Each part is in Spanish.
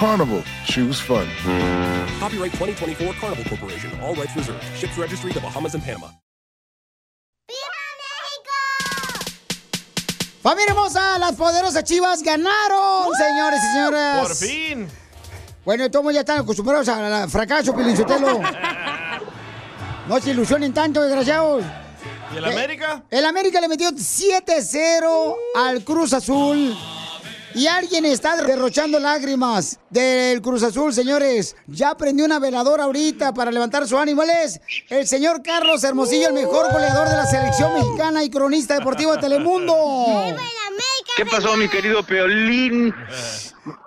Carnival, choose fun. Copyright 2024 Carnival Corporation. All rights reserved. Ships registry the Bahamas and Panama. Familia hermosa, las poderosas chivas ganaron, señores y señoras. Por fin. Bueno, todos ya están acostumbrados al fracaso, Pilinchotelo. No se ilusionen tanto, desgraciados. ¿Y el América? El América le metió 7-0 al Cruz Azul. Y alguien está derrochando lágrimas del Cruz Azul, señores. Ya prendió una veladora ahorita para levantar su ánimo. Él es el señor Carlos Hermosillo, el mejor goleador de la selección mexicana y cronista deportivo de Telemundo. ¿Qué pasó, mi querido Peolín?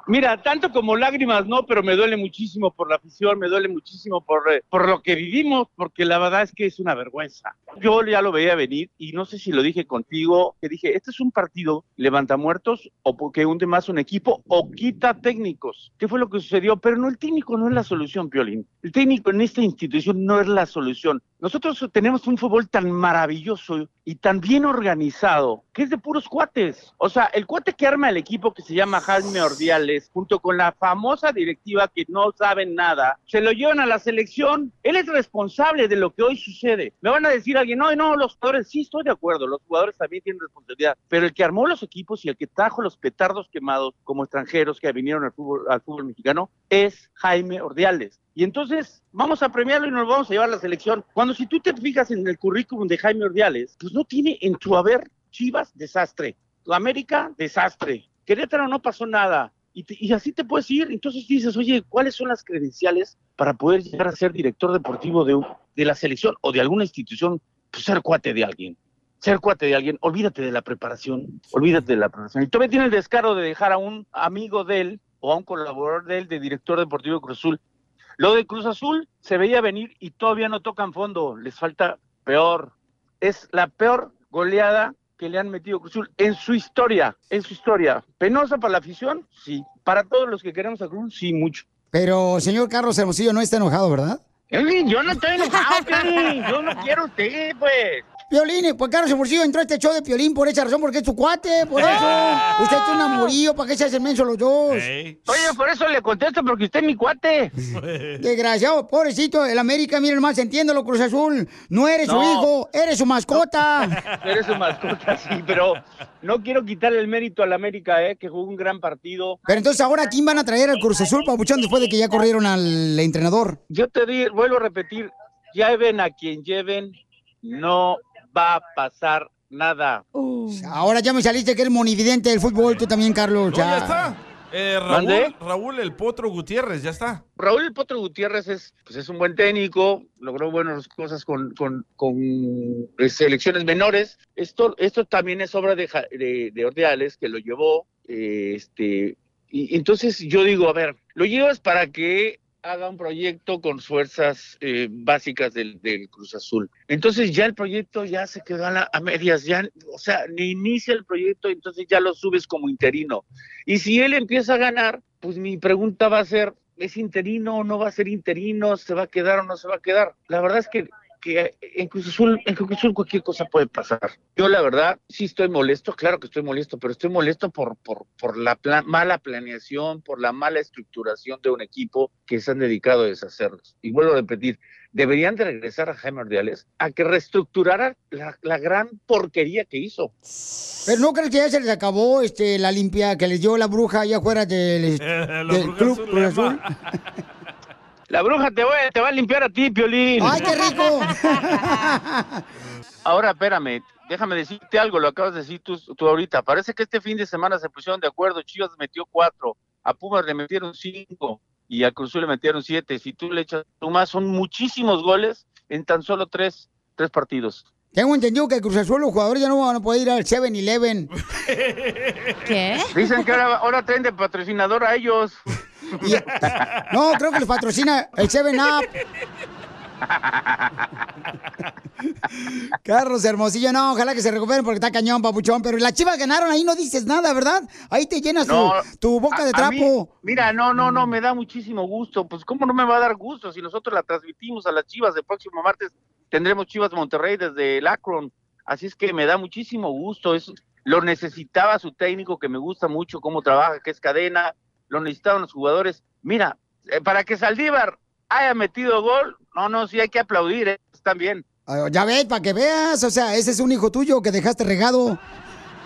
Mira, tanto como lágrimas, no, pero me duele muchísimo por la afición, me duele muchísimo por, eh, por lo que vivimos, porque la verdad es que es una vergüenza. Yo ya lo veía venir y no sé si lo dije contigo, que dije, este es un partido levanta muertos o porque hunde más un equipo o quita técnicos. ¿Qué fue lo que sucedió? Pero no, el técnico no es la solución, Piolín. El técnico en esta institución no es la solución. Nosotros tenemos un fútbol tan maravilloso y tan bien organizado que es de puros cuates. O sea, el cuate que arma el equipo que se llama Jaime Ordiales, junto con la famosa directiva que no saben nada, se lo llevan a la selección. Él es responsable de lo que hoy sucede. Me van a decir alguien, no, no, los jugadores, sí estoy de acuerdo, los jugadores también tienen responsabilidad, pero el que armó los equipos y el que trajo los petardos quemados como extranjeros que vinieron al fútbol, al fútbol mexicano es Jaime Ordiales. Y entonces vamos a premiarlo y nos vamos a llevar a la selección. Cuando si tú te fijas en el currículum de Jaime Ordiales, pues no tiene en su haber Chivas, desastre. América, desastre. Querétaro no pasó nada. Y, así te puedes ir. Entonces dices, oye, ¿cuáles son las credenciales para poder llegar a ser director deportivo de, de la selección o de alguna institución? Pues ser cuate de alguien. Ser cuate de alguien. Olvídate de la preparación. Olvídate de la preparación. Y todavía tiene el descaro de dejar a un amigo de él o a un colaborador de él de director deportivo de Cruz Azul. Lo de Cruz Azul se veía venir y todavía no tocan fondo. Les falta peor. Es la peor goleada que le han metido Cruz Azul en su historia, en su historia. ¿Penosa para la afición? Sí. Para todos los que queremos a Cruz, sí, mucho. Pero, señor Carlos Hermosillo, no está enojado, ¿verdad? Yo no estoy enojado. Yo no quiero usted, pues. Piolín, pues Carlos Hermosillo entró a este show de Piolín por esa razón, porque es tu cuate, por eso. Usted es un amorío, ¿para qué se hacen menso los dos? Oye, por eso le contesto, porque usted es mi cuate. Desgraciado, pobrecito, el América, miren más, entiéndelo, Cruz Azul. No eres su hijo, eres su mascota. Eres su mascota, sí, pero no quiero quitarle el mérito al América, eh, que jugó un gran partido. Pero entonces, ¿ahora quién van a traer al Cruz Azul, Papuchón, después de que ya corrieron al entrenador? Yo te di, vuelvo a repetir, lleven a quien lleven, no va a pasar nada. Ahora ya me saliste que eres monividente del fútbol, tú también, Carlos. No, ya. ya está. Eh. Raúl, Raúl el Potro Gutiérrez, ya está. Raúl El Potro Gutiérrez es, pues es un buen técnico, logró buenas cosas con, con, con eh, selecciones menores. Esto, esto también es obra de, de Ordeales, que lo llevó. eh, este, y entonces yo digo, a ver, lo llevas para que haga un proyecto con fuerzas eh, básicas del, Cruz Azul. Entonces ya el proyecto ya se quedó a, a medias, ya, o sea, ni inicia el proyecto, entonces ya lo subes como interino. Y si él empieza a ganar, pues mi pregunta va a ser, ¿es interino o no va a ser interino? ¿Se va a quedar o no se va a quedar? La verdad es que, que en, Cruz Azul, en Cruz Azul cualquier cosa puede pasar. Yo la verdad sí estoy molesto, claro que estoy molesto, pero estoy molesto por, por, por la pla- mala planeación, por la mala estructuración de un equipo que se han dedicado a deshacerlos. Y vuelvo a repetir, deberían de regresar a Jaime Ordiales a que reestructurara la, la gran porquería que hizo. Pero no crees que ya se les acabó este, la limpia que les dio la bruja allá afuera del, club azul Azul. La bruja te va, te va a limpiar a ti, Piolín. ¡Ay, qué rico! Ahora, espérame, déjame decirte algo, lo acabas de decir tú, tú ahorita. Parece que este fin de semana se pusieron de acuerdo. Chivas metió cuatro, a Pumas le metieron cinco y a Cruz Azul le metieron siete. Si tú le echas más, son muchísimos goles en tan solo tres, tres partidos. Tengo entendido que el Cruz Azul los jugadores ya no van a poder ir al 7-Eleven. ¿Qué? Dicen que ahora, ahora traen de patrocinador a ellos. Y- No, creo que los patrocina el 7-Up. Carlos Hermosillo, no, ojalá que se recuperen porque está cañón, papuchón. Pero las chivas ganaron, ahí no dices nada, ¿verdad? Ahí te llenas tu- No, tu, boca a- de mí- trapo. mira, no, no, no, me da muchísimo gusto. Pues, ¿cómo no me va a dar gusto si nosotros la transmitimos a las Chivas? El próximo martes tendremos Chivas Monterrey desde el Akron. Así es que me da muchísimo gusto. Es, lo necesitaba su técnico, que me gusta mucho cómo trabaja, que es cadena. Lo necesitaban los jugadores. Mira, eh, para que Saldívar haya metido gol, no, no, sí hay que aplaudir, ¿eh? están bien. Ah, Ya ves, para que veas, o sea, ese es un hijo tuyo que dejaste regado.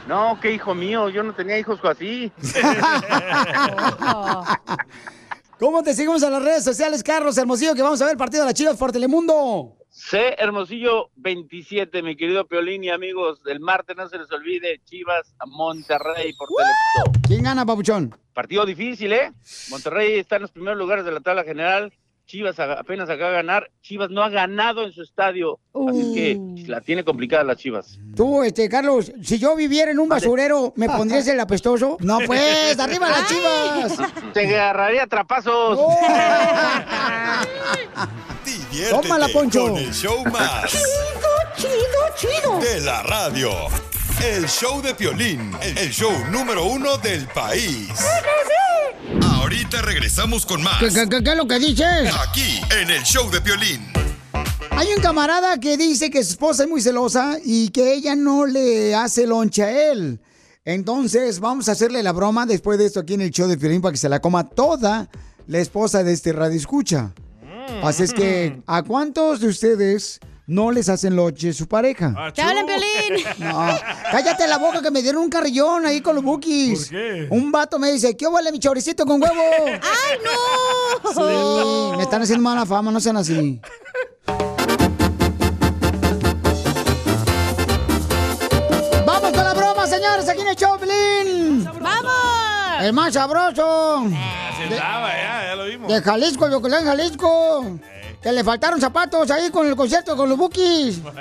No, qué hijo mío, yo no tenía hijos así. ¿Cómo te seguimos en las redes sociales, Carlos Hermosillo, que vamos a ver el partido de las chivas por Telemundo? C. Hermosillo 27, mi querido Piolín y amigos. El martes no se les olvide, Chivas a Monterrey por Telemundo. ¿Quién gana, papuchón? Partido difícil, ¿eh? Monterrey está en los primeros lugares de la tabla general. Chivas apenas acaba de ganar. Chivas no ha ganado en su estadio. Así que la tiene complicada las Chivas. Tú, este, Carlos, si yo viviera en un basurero, ¿me pondrías el apestoso? No, pues, arriba las chivas. Te agarraría a trapazos. Oh. Diviértete Tómala, Poncho. con el show más Chido, chido. de la radio. El show de Piolín, el show número uno del país. Ahorita regresamos con más. ¿Qué, qué- qué- qué es lo que dices? Aquí, en el show de Piolín. Hay un camarada que dice que su esposa es muy celosa y que ella no le hace lonche a él. Entonces, vamos a hacerle la broma después de esto aquí en el show de Piolín para que se la coma toda la esposa de este radio escucha. Así es que, ¿a cuántos de ustedes no les hacen lonche su pareja? ¡Te hablan, Piolín! No, cállate la boca que me dieron un carrillón ahí con los bookies. ¿Por qué? Un vato me dice, ¿qué huele mi choricito con huevo? ¡Ay, no! Sí, me están haciendo mala fama, no sean así. ¡Vamos con la broma, señores! Aquí en el Choplin. El más sabroso. Se andaba, ya, ya lo vimos. De Jalisco, de Ocotlán, Jalisco. Que le faltaron zapatos ahí con el concierto con los bookies.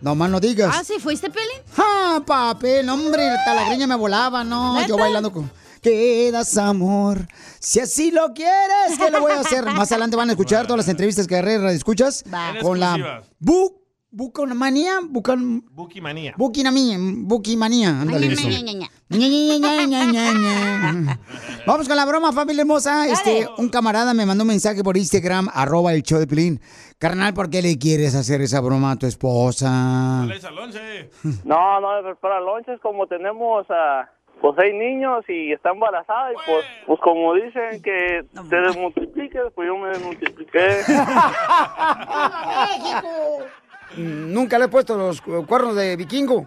No más no digas. ¿Ah, sí fuiste, Piolín? ¡Ah, papel! Hombre, hasta la greña me volaba, ¿no? ¿Neta? Yo bailando con... Quedas, amor. Si así lo quieres, ¿qué le voy a hacer? Más adelante van a escuchar todas las entrevistas que agarré de escuchas Va. En con la bu bucomanía, bucan Buki manía. buquinamía, buquimanía, ándale eso. ña, ña, ña. Ña, ña, ña, ña, ña, ña. Vamos con la broma, familia hermosa. Este, un camarada me mandó un mensaje por Instagram, arroba el show de Pilín. Carnal, ¿por qué le quieres hacer esa broma a tu esposa? No lonche. No, no, para lonches como tenemos a pues seis niños y está embarazada y pues, pues como dicen que te desmultipliques, pues yo me desmultipliqué. Nunca le he puesto los cu- cuernos de vikingo.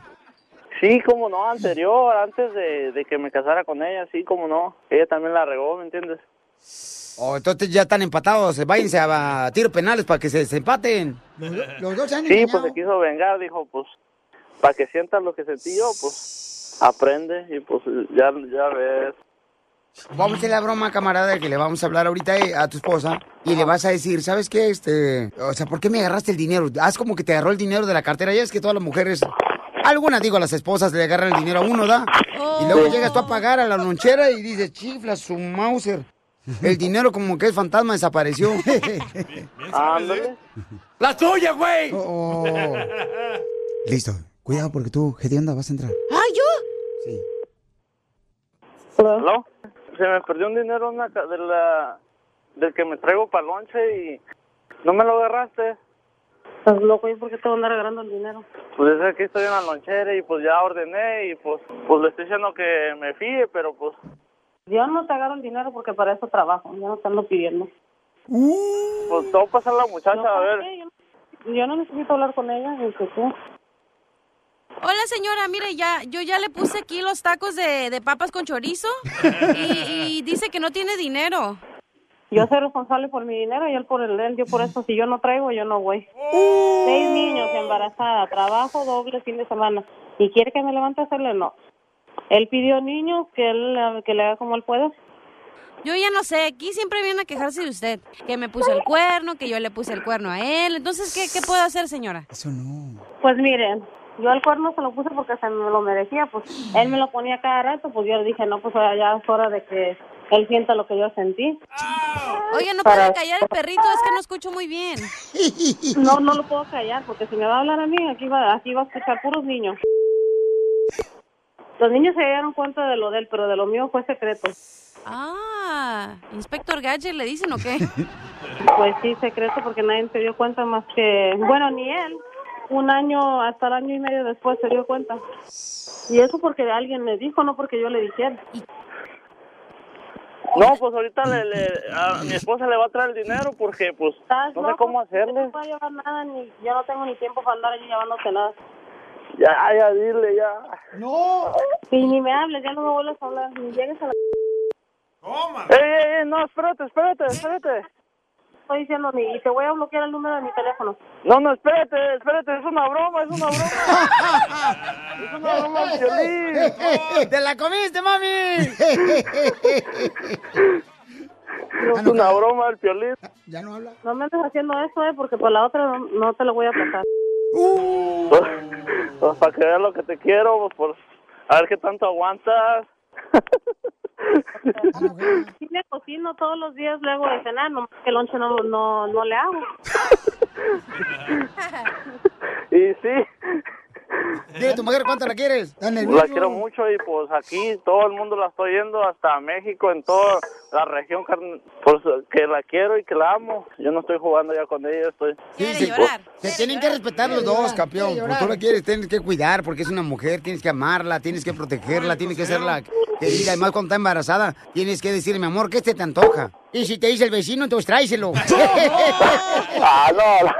Sí, como no, anterior, antes de, de que me casara con ella, sí, como no. Ella también la regó, ¿me entiendes? Oh, entonces ya están empatados. Váyanse a, a tiros penales para que se desempaten. Los dos han Sí, pues se quiso vengar, dijo, pues, para que sientas lo que sentí yo, pues, aprende y pues ya, ya ves. Vamos a hacer la broma, camarada, que le vamos a hablar ahorita eh, a tu esposa y le vas a decir, ¿sabes qué? Este, o sea, ¿por qué me agarraste el dinero? Haz como que te agarró el dinero de la cartera. Ya es que todas las mujeres, algunas digo, las esposas le agarran el dinero a uno, ¿da? Y luego llegas tú a pagar a la lonchera y dices, chifla su Mauser. El dinero como que es fantasma desapareció. Ándale. ¡La tuya, güey! Oh. Listo. Cuidado porque tú, onda vas a entrar. ¡Ay, yo! Sí. ¿Aló? Se me perdió un dinero una de la, del que me traigo para lonche y no me lo agarraste. Estás loco, ¿y por qué te van a andar agarrando el dinero? Pues es que estoy en la lonchera y pues ya ordené y pues, pues le estoy diciendo que me fíe, pero pues Yo no te agarro el dinero porque para eso trabajo, yo no te ando pidiendo. pues que pasar a la muchacha a ver. Yo no, yo no necesito hablar con ella, ni que tú. Hola, señora, mire, ya, yo ya le puse aquí los tacos de, de papas con chorizo y, y dice que no tiene dinero. Yo soy responsable por mi dinero y él por el de él. Yo por eso, si yo no traigo, yo no voy. Uh. Seis niños, embarazada, trabajo doble fin de semana. ¿Y quiere que me levante a hacerle? No. Él pidió niños, que él que le haga como él pueda. Yo ya no sé, aquí siempre viene a quejarse de usted. Que me puso el cuerno, que yo le puse el cuerno a él. Entonces, ¿qué, qué puedo hacer, señora? Eso no. Pues miren, yo el cuerno se lo puse porque se me lo merecía. Pues él me lo ponía cada rato, pues yo le dije, no, pues ya es hora de que él sienta lo que yo sentí. Oye, ¿no Para- puede callar el perrito? Es que no escucho muy bien. No, no lo puedo callar, porque si me va a hablar a mí, aquí va, aquí va a escuchar puros niños. Los niños se dieron cuenta de lo de él, pero de lo mío fue secreto. Ah, Inspector Gadget, ¿le dicen o qué? Pues sí, secreto, porque nadie se dio cuenta más que... Bueno, ni él. Un año, hasta el año y medio después se dio cuenta. Y eso porque alguien me dijo, no porque yo le dijera. No, pues ahorita le, le- a mi esposa le va a traer el dinero porque pues ¿Estás no sé loco? cómo Yo hacerle. No puedo llevar nada, ni yo no tengo ni tiempo para andar allí llevándote nada. Ya, ya, dile, ya. No. Y ni me hables, ya no me vuelves a hablar. Ni llegues a la... ¡Ey, ey, ey! No, espérate, espérate, espérate. Estoy diciendo, ni, y te voy a bloquear el número de mi teléfono. No, no, espérate, espérate, es una broma, es una broma. es una broma, Piolín. ¡Te la comiste, mami! Es una broma el piolín. Ya no habla. No me andes haciendo eso, eh, porque por la otra no, no te lo voy a pasar. Pues, pues, para que veas lo que te quiero, pues por a ver qué tanto aguantas. Sí le cocino todos los días luego de cenar, nomás que el lonche no, no, no le hago. Y sí, Dile a tu mujer cuánto la quieres. La quiero mucho y pues aquí todo el mundo la estoy yendo hasta México, en toda la región, pues que la quiero y que la amo. Yo no estoy jugando ya con ella, estoy... Sí, sí. Se tienen que respetar los dos, campeón. Porque tú la quieres, tienes que cuidar porque es una mujer, tienes que amarla, tienes que protegerla, tienes que hacerla querida. Además, cuando está embarazada, tienes que decirle, mi amor, ¿qué se te antoja? Y si te dice el vecino, entonces tráeselo. Ah, no.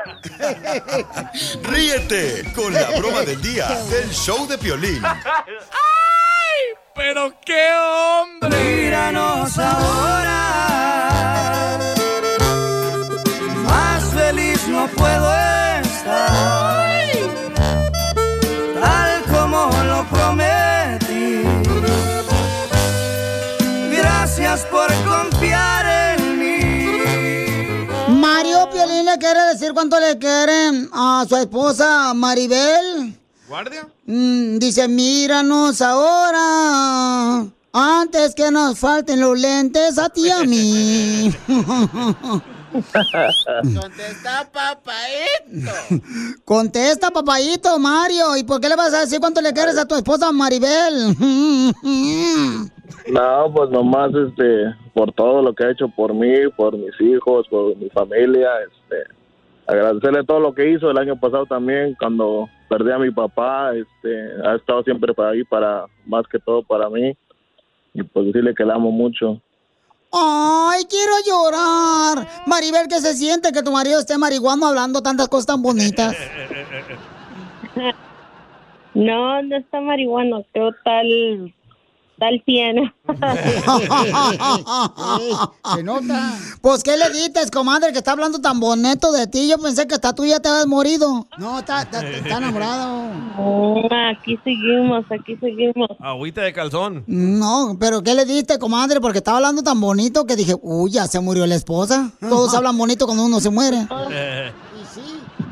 Ríete con la broma del día del show de Piolín. ¡Pero qué hombre! Míranos ahora. Cuánto le quieren a su esposa Maribel. ¿Guardia? Mm, dice, míranos ahora. Antes que nos falten los lentes a ti y a mí. Contesta, papaito. Contesta, papayito, Mario. ¿Y por qué le vas a decir cuánto le quieres a tu esposa Maribel? No, pues nomás este, por todo lo que ha hecho por mí, por mis hijos, por mi familia, este, agradecerle todo lo que hizo el año pasado también cuando perdí a mi papá, este, ha estado siempre para ahí para más que todo para mí y pues decirle que la amo mucho. Ay, quiero llorar. Maribel, ¿qué se siente que tu marido esté marihuano hablando tantas cosas tan bonitas? No, no está marihuano, creo tal, tal 100. Se nota. Pues, ¿qué le dices, comadre, que está hablando tan bonito de ti? Yo pensé que hasta tú ya te habías morido. No, está, está, está enamorado. aquí seguimos, aquí seguimos. Agüita de calzón. No, pero ¿qué le diste, comadre? Porque estaba hablando tan bonito que dije, uy, ya se murió la esposa. Todos hablan bonito cuando uno se muere.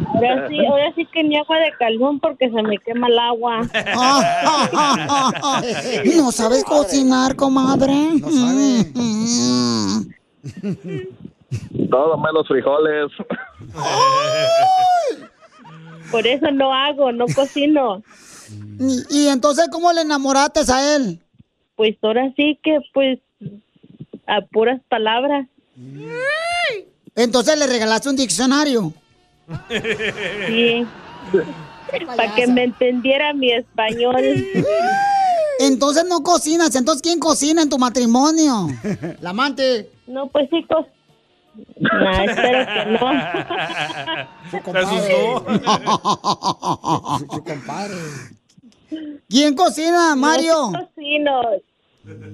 Ahora sí, ahora sí que ni agua de calzón porque se me quema el agua. ¿No sabes cocinar, comadre? No sabe. Todo menos frijoles. Por eso no hago, no cocino. ¿Y, y entonces cómo le enamoraste a él? Pues ahora sí que, pues, a puras palabras. Entonces le regalaste un diccionario. Sí. Para que me entendiera mi español. Entonces no cocinas. Entonces, ¿quién cocina en tu matrimonio? La amante. No, pues sí, co- No, espero que no. ¿Te asustó? Su compadre. ¿Quién cocina, Mario? No, sí cocino.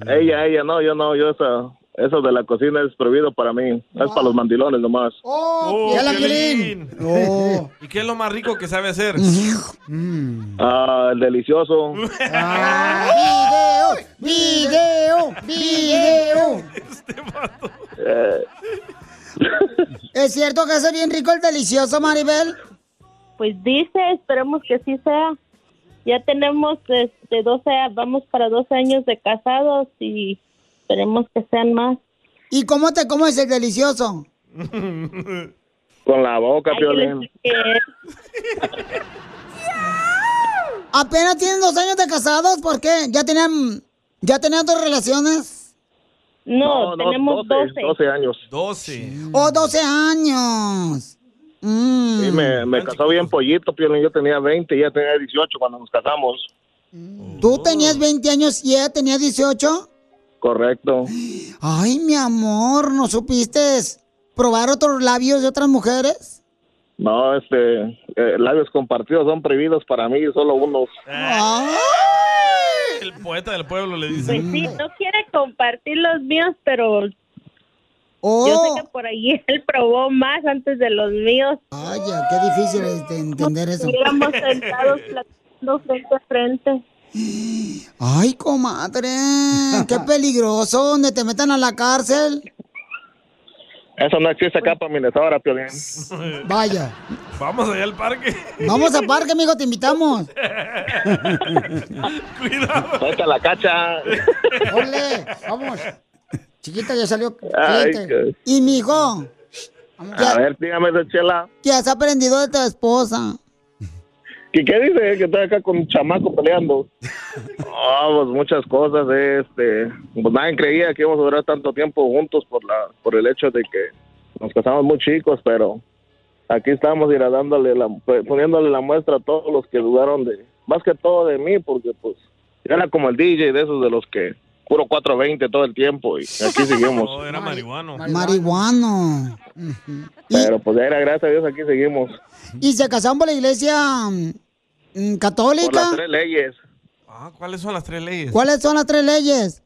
Ella, ella, no, yo no, yo esa, eso de la cocina es prohibido para mí. Es para los mandilones nomás. ¡Oh, Oh, ya la. Piolín! Oh. ¿Y qué es lo más rico que sabe hacer? Ah, el delicioso. Ah, ¡Video! ¡Video! ¡Video! Eh, ¿Es cierto que hace bien rico el delicioso, Maribel? Pues dice, esperemos que sí sea. Ya tenemos este 12, vamos para 12 años de casados y esperemos que sean más. ¿Y cómo te comes el delicioso? con la boca, que Piolín. ¿Apenas tienen dos años de casados? ¿Por qué? ¿Ya tenían, ya tenían dos relaciones? No, tenemos 12. 12 años. 12. ¡Oh, 12 años! Mm. Sí, me, me casó bien pollito, Piolín. Yo tenía 20 y ella tenía 18 cuando nos casamos. ¿Tú tenías 20 años y ella tenía 18? Correcto. Ay, mi amor, ¿no supiste probar otros labios de otras mujeres? No, este, eh, labios compartidos son prohibidos para mí, solo unos. El poeta del pueblo le dice. Pues sí, no quiere compartir los míos, pero Oh. yo sé que por ahí él probó más antes de los míos. Ay, ya, qué difícil es de entender eso. Estuviéramos sentados platicando frente a frente. Ay, comadre, qué peligroso, donde te metan a la cárcel. Eso no existe acá para Minnesota, Piolín. Vaya. Vamos allá al parque. Vamos al parque, amigo, te invitamos. Cuidado. Vete a la cacha. Ole, vamos. Chiquita, ya salió Ay, cliente. qué- Y mi hijo, A ver, dígame, de Chela. ¿qué has aprendido de tu esposa? ¿Qué, qué dice? Que estoy acá con un chamaco peleando. Ah, pues muchas cosas. Este, pues nadie creía que íbamos a durar tanto tiempo juntos por la, por el hecho de que nos casamos muy chicos, pero aquí estamos ir dándole la, poniéndole la muestra a todos los que dudaron de, más que todo de mí, porque pues yo era como el DJ de esos de los que puro 420 todo el tiempo y aquí seguimos. No, era marihuano. Marihuano. Pero pues ya era gracias a Dios aquí seguimos. ¿Y se casaron por la iglesia Por católica? las tres leyes. Ah, ¿cuáles son las tres leyes? ¿Cuáles son las tres leyes?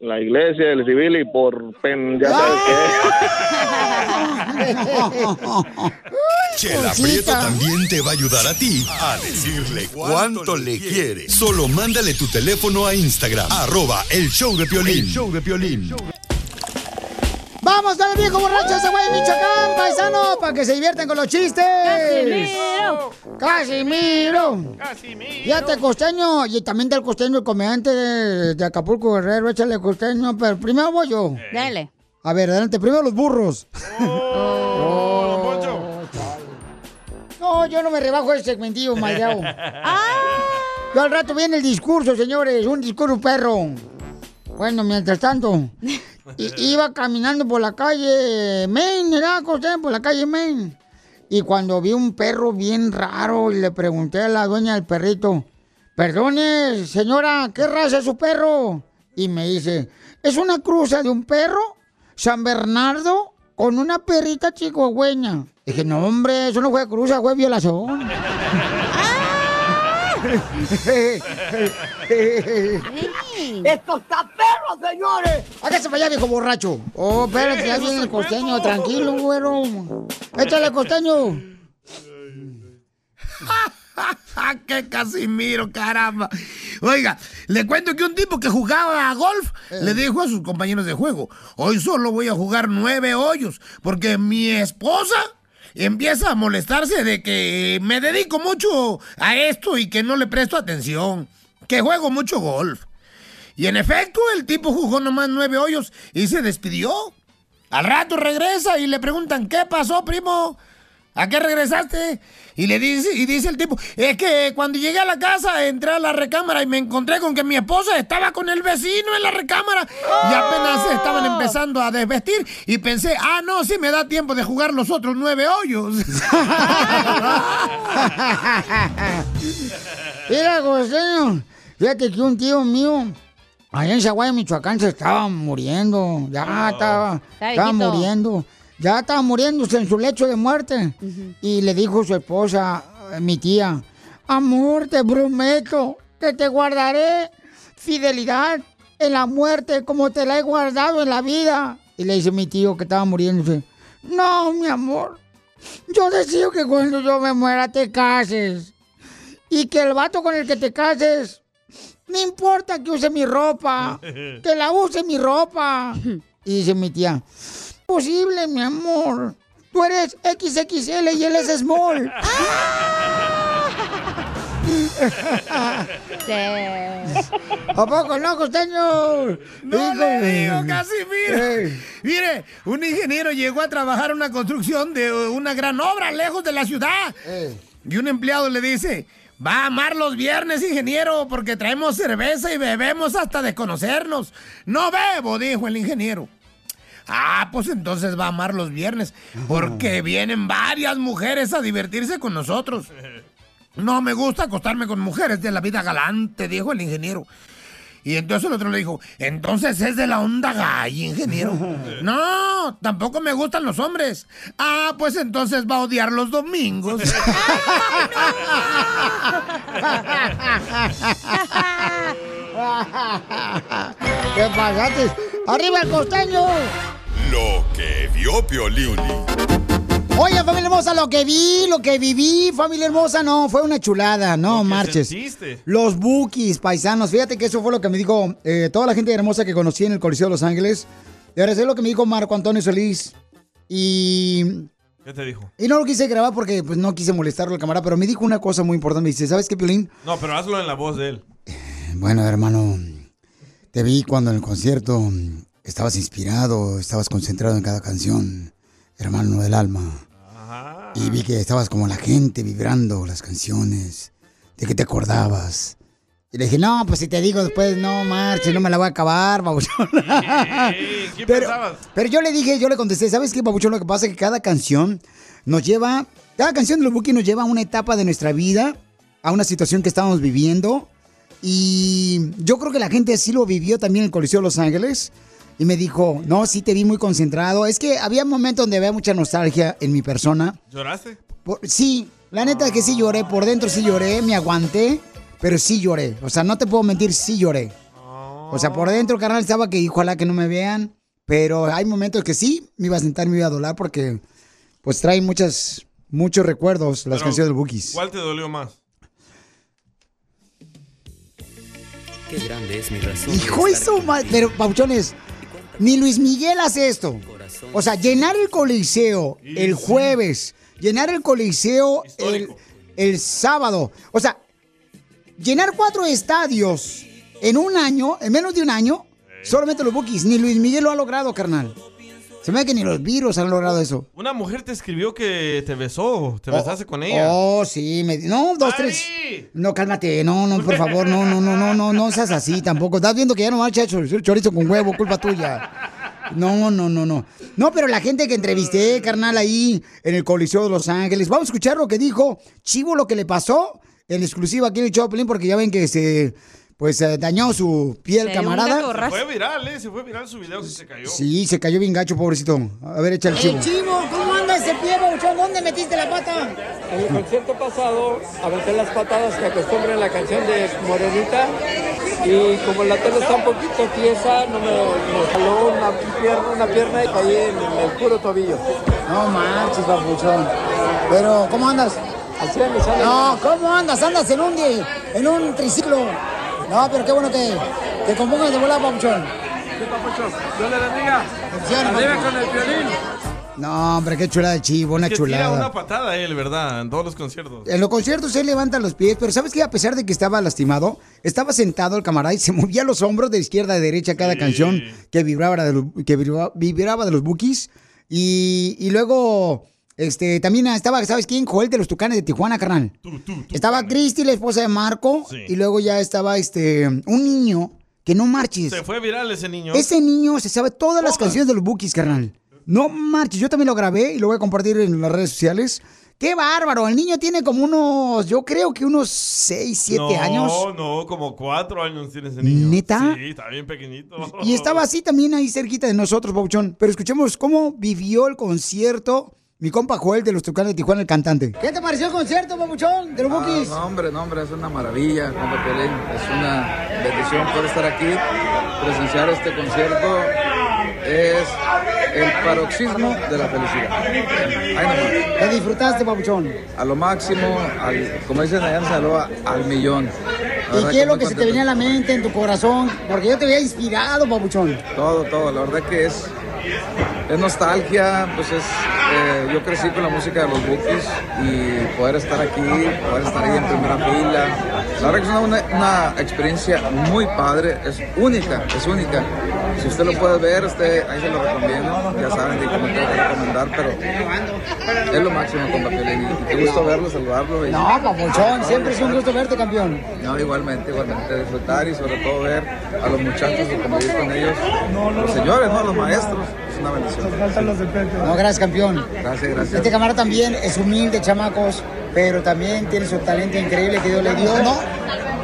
La iglesia, el civil y por pen, ya sabes Chela Prieto también te va a ayudar a ti a decirle cuánto le quiere. Solo mándale tu teléfono a Instagram, arroba el show de Piolín. show de Piolín. Vamos con el viejo borracho ese güey de Michoacán, paisano, para que se diviertan con los chistes. ¡Casimiro! Casimiro. Fíjate, costeño, y también del costeño, el comediante de, de Acapulco Guerrero, échale costeño, pero primero voy yo. Dale. A ver, adelante, primero los burros. No, yo no me rebajo el segmentillo, maldeado. Yo al rato viene el discurso, señores, un discurso perro. Bueno, mientras tanto, i- iba caminando por la calle Main, ¿verdad, costeño? Por la calle Main. Y cuando vi un perro bien raro y le pregunté a la dueña del perrito, perdone, señora, ¿qué raza es su perro? Y me dice, es una cruza de un perro, San Bernardo, con una perrita chihuahueña. Dije, no, hombre, eso no fue cruza, fue violación. ¡Esto está perro, señores! Hágase para allá, viejo borracho. Oh, espérate, ya viene el costeño, tranquilo, güero. Échale, costeño. ¡Qué Casimiro, caramba! Oiga, le cuento que un tipo que jugaba a golf le dijo a sus compañeros de juego, hoy solo voy a jugar nueve hoyos, porque mi esposa empieza a molestarse de que me dedico mucho a esto y que no le presto atención, que juego mucho golf. Y en efecto, el tipo jugó nomás nueve hoyos y se despidió. Al rato regresa y le preguntan, ¿qué pasó, primo? ¿A qué regresaste? Y le dice, y dice el tipo, es que cuando llegué a la casa entré a la recámara y me encontré con que mi esposa estaba con el vecino en la recámara y apenas se estaban empezando a desvestir y pensé, ah, no, sí me da tiempo de jugar los otros nueve hoyos. Mira, costeño, fíjate que un tío mío, allá en Zaguaya, Michoacán, se estaba muriendo. Ya estaba, Está estaba viejito. muriendo. Ya estaba muriéndose en su lecho de muerte. Y le dijo su esposa, eh, mi tía, amor, te prometo que te guardaré fidelidad en la muerte como te la he guardado en la vida. Y le dice mi tío que estaba muriendo, dice, no, mi amor, yo deseo que cuando yo me muera te cases. Y que el vato con el que te cases, no importa que use mi ropa, que la use mi ropa. Y dice mi tía, posible, mi amor. Tú eres XXL y él es small. ¿A poco no, costeño? No le digo, casi mire. Mire, un ingeniero llegó a trabajar en una construcción de una gran obra lejos de la ciudad. Y un empleado le dice, va a amar los viernes, ingeniero, porque traemos cerveza y bebemos hasta de conocernos. No bebo, dijo el ingeniero. Ah, pues entonces va a amar los viernes, porque vienen varias mujeres a divertirse con nosotros. No me gusta acostarme con mujeres de la vida galante, dijo el ingeniero. Y entonces el otro le dijo, entonces es de la onda gay, ingeniero. No, tampoco me gustan los hombres. Ah, pues entonces va a odiar los domingos. ¿Qué pasaste? ¡Arriba el costeño! Lo que vio Piolín. Oye, familia hermosa, lo que vi, lo que viví, familia hermosa, no, fue una chulada, no marches. sentiste. Los bookies, paisanos, fíjate que eso fue lo que me dijo eh, toda la gente hermosa que conocí en el Coliseo de Los Ángeles. Y ahora sé lo que me dijo Marco Antonio Solís. Y, ¿Qué te dijo? y no lo quise grabar porque pues no quise molestarlo al camarada, pero me dijo una cosa muy importante. Me dice, ¿sabes qué, Piolín? No, pero hazlo en la voz de él. Bueno, hermano, te vi cuando en el concierto estabas inspirado, estabas concentrado en cada canción, hermano del alma. Y vi que estabas como la gente vibrando las canciones, de que te acordabas. Y le dije, no, pues si te digo después, no marches, no me la voy a acabar, babuchón. ¿Qué pero, pensabas? pero yo le dije, yo le contesté, ¿sabes qué, babuchón? Lo que pasa es que cada canción nos lleva, cada canción de los Bookies nos lleva a una etapa de nuestra vida, a una situación que estábamos viviendo. Y yo creo que la gente así lo vivió también en el Coliseo de Los Ángeles. Y me dijo, no, sí te vi muy concentrado. Es que había momentos donde había mucha nostalgia en mi persona. ¿Lloraste? Por- sí, la neta es que sí lloré. Por dentro sí lloré, me aguanté, pero sí lloré. O sea, no te puedo mentir, sí lloré. O sea, por dentro, carnal, estaba que ojalá que no me vean. Pero hay momentos que sí, me iba a sentar, me iba a dolar porque pues trae muchas, muchos recuerdos las Pero, canciones del Bookies. ¿Cuál te dolió más? Qué grande es mi razón. Hijo eso, ma- pero pauchones, ni Luis Miguel hace esto. O sea, llenar el coliseo el jueves, llenar el coliseo el, el sábado. O sea, llenar cuatro estadios en un año, en menos de un año, solamente los bookies. Ni Luis Miguel lo ha logrado, carnal. Se me ve que ni los virus han logrado eso. Una mujer te escribió que te besó, te besaste con ella. Oh, sí, me, no, dos, tres. No, cálmate, no, no, por favor, no, no, no, no, no, no seas así tampoco. Estás viendo que ya no marcha chorizo, chorizo con huevo, culpa tuya. No, no, no, no. No, pero la gente que entrevisté, carnal, ahí en el Coliseo de Los Ángeles, vamos a escuchar lo que dijo Chivo, lo que le pasó en exclusiva aquí en el Choplin, porque ya ven que se, pues, eh, dañó su piel, camarada. Se fue viral, ¿eh? Se fue viral su video que se cayó. Sí, se cayó bien gacho, pobrecito. A ver, echa el chivo. chivo, ¿cómo anda ese pie, babuchón? ¿Dónde metiste la pata? En el concierto pasado aventé las patadas que acostumbran en la canción de Morenita y como la tela está un poquito tiesa, no me, me jaló una pierna, una pierna y caí en el puro tobillo. No manches, papuchón. Pero, ¿cómo andas? Así me sale. No, ¿cómo andas? Andas en un, en un triciclo. No, pero qué bueno que te compongas de volar, papuchón. Sí, papuchón. Dios le bendiga. Con el violín. No, hombre, qué chulada de chivo, una que tira chulada. una patada él, ¿verdad? En todos los conciertos. En los conciertos él levanta los pies, pero ¿sabes qué? A pesar de que estaba lastimado, estaba sentado el camarada y se movía los hombros de izquierda a derecha cada canción que vibraba de los, que vibraba, vibraba de los bookies. Y, y luego, este, también estaba, ¿sabes quién? Joel de los Tucanes de Tijuana, carnal. estaba Cristi, la esposa de Marco, Sí. y luego ya estaba este, un niño que no marches. Se fue viral ese niño. Ese niño se sabe todas las canciones de los Bookies, carnal. No marches, yo también lo grabé y lo voy a compartir en las redes sociales. ¡Qué bárbaro! El niño tiene como unos, yo creo que unos 6, 7 no, años. No, como cuatro años tiene ese niño. ¿Neta? Sí, está bien pequeñito. Y estaba así también ahí cerquita de nosotros, Pauchón. Pero escuchemos cómo vivió el concierto mi compa Joel de los Tucanes de Tijuana, el cantante. ¿Qué te pareció el concierto, papuchón, de los Ah, no, hombre, no, hombre, es una maravilla, compa Piolín. Es una bendición poder estar aquí, presenciar este concierto. Es el paroxismo de la felicidad. ¿Qué disfrutaste, papuchón? A lo máximo, al- como dicen allá en Sinaloa, al millón. La ¿Y qué es lo que se te venía a la mente, en tu corazón? Porque yo te había inspirado, papuchón. Todo, todo, la verdad que es, es nostalgia, pues es, eh, yo crecí con la música de los Bookies y poder estar aquí, poder estar ahí en primera fila, la verdad que es una, una- una experiencia muy padre, es única, es única. Si usted lo puede ver, usted, ahí se lo recomiendo, ya saben de cómo tengo que recomendar, pero es lo máximo con y qué gusto verlo, saludarlo. y- No, papuchón, siempre es un gusto verte, campeón. no, igualmente, igualmente, disfrutar y sobre todo ver a los muchachos y convivir con ellos. Los señores, ¿no? Los maestros. Es una bendición. No, gracias, campeón. Gracias, gracias. Este camarada también es humilde, chamacos, pero también tiene su talento increíble que Dios le dio, ¿no?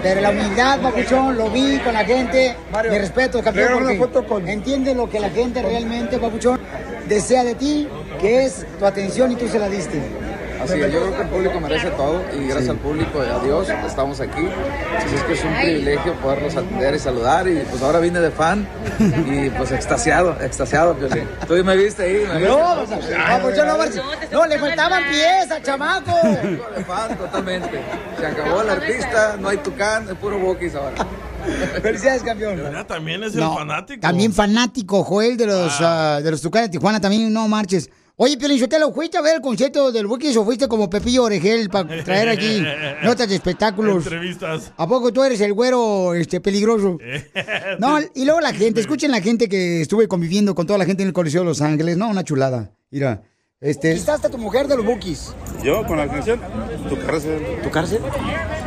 Pero la humildad, papuchón, lo vi con la gente. Mi respeto, campeón, una porque entiende lo que la gente realmente, papuchón, desea de ti, que es tu atención y tú se la diste. Así es, yo creo que el público merece todo y gracias al público y a Dios estamos aquí. Así es que es un privilegio poderlos atender y saludar y pues ahora vine de fan y pues extasiado, extasiado, Piolín. Tú me viste ahí, me viste. No, papuchón, no, marches. no, le faltaban piezas, chamaco. De fan, totalmente. Se acabó el artista, no hay tucán, es puro boquis ahora. Felicidades, campeón. Ya, también es el No, fanático. También fanático, Joel, de los, ah, de los Tucanes de Tijuana, también no marches. Oye, Piolín, ¿lo fuiste a ver el concierto del Bookies o fuiste como Pepillo Orejel para traer aquí notas de espectáculos? Entrevistas. ¿A poco tú eres el güero este, peligroso? No, y luego la gente, escuchen la gente que estuve conviviendo con toda la gente en el Coliseo de Los Ángeles, no, una chulada. Mira, este... ¿Quitaste a tu mujer de los Bookies? Yo con la canción, tu cárcel. ¿Tu cárcel?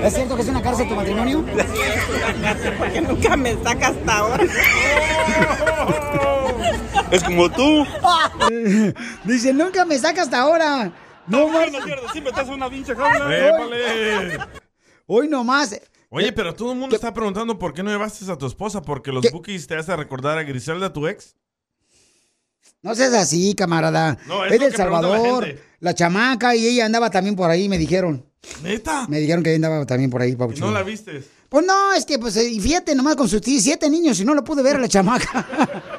¿Es cierto que es una cárcel tu matrimonio? Porque nunca me saca hasta ahora. Es como tú. Dice, nunca me saca hasta ahora. No, No, no cierto, siempre estás una pinche jaula. Hoy nomás. Oye, pero todo el mundo está preguntando por qué no llevaste a tu esposa, porque los bookies te hacen recordar a Griselda, tu ex. No seas así, camarada. No, es es del la Salvador. La, chamaca y ella andaba también por ahí, me dijeron. ¿Neta? Me dijeron que ella andaba también por ahí, ¿Y papuchón. no la viste? Pues no, es que, pues, eh, y fíjate nomás con sus siete niños y no lo pude ver a la chamaca.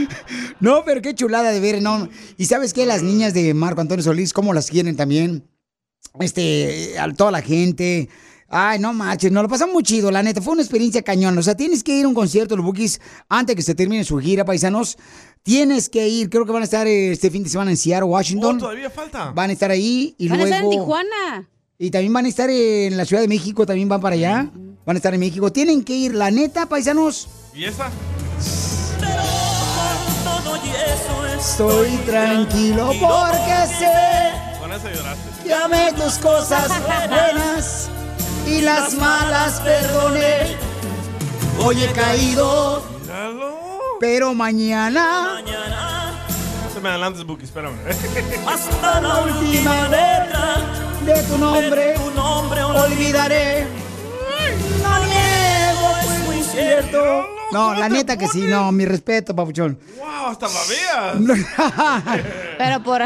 no, pero qué chulada de ver, ¿no? Y ¿sabes qué? Las niñas de Marco Antonio Solís, cómo las quieren también. Este, a toda la gente. Ay, no manches, nos lo pasamos muy chido, la neta. Fue una experiencia cañón. O sea, tienes que ir a un concierto de los Bookies antes que se termine su gira, paisanos. Tienes que ir, creo que van a estar este fin de semana en Seattle, Washington. Oh, todavía falta. Van a estar ahí y Van a luego... estar en Tijuana. Y también van a estar en la Ciudad de México, también van para allá. Van a estar en México. Tienen que ir, la neta, paisanos. ¿Y esa? Estoy tranquilo porque sé Con esa lloraste. que amé tus cosas buenas y las malas perdoné. Hoy he caído, pero mañana No se me adelantes, Bookie, espérame. hasta la última letra de tu nombre, olvidaré. No niego, es muy cierto. No, la neta que sí, no, mi respeto, papuchón. ¡Wow! ¡Hasta babeas! Pero por...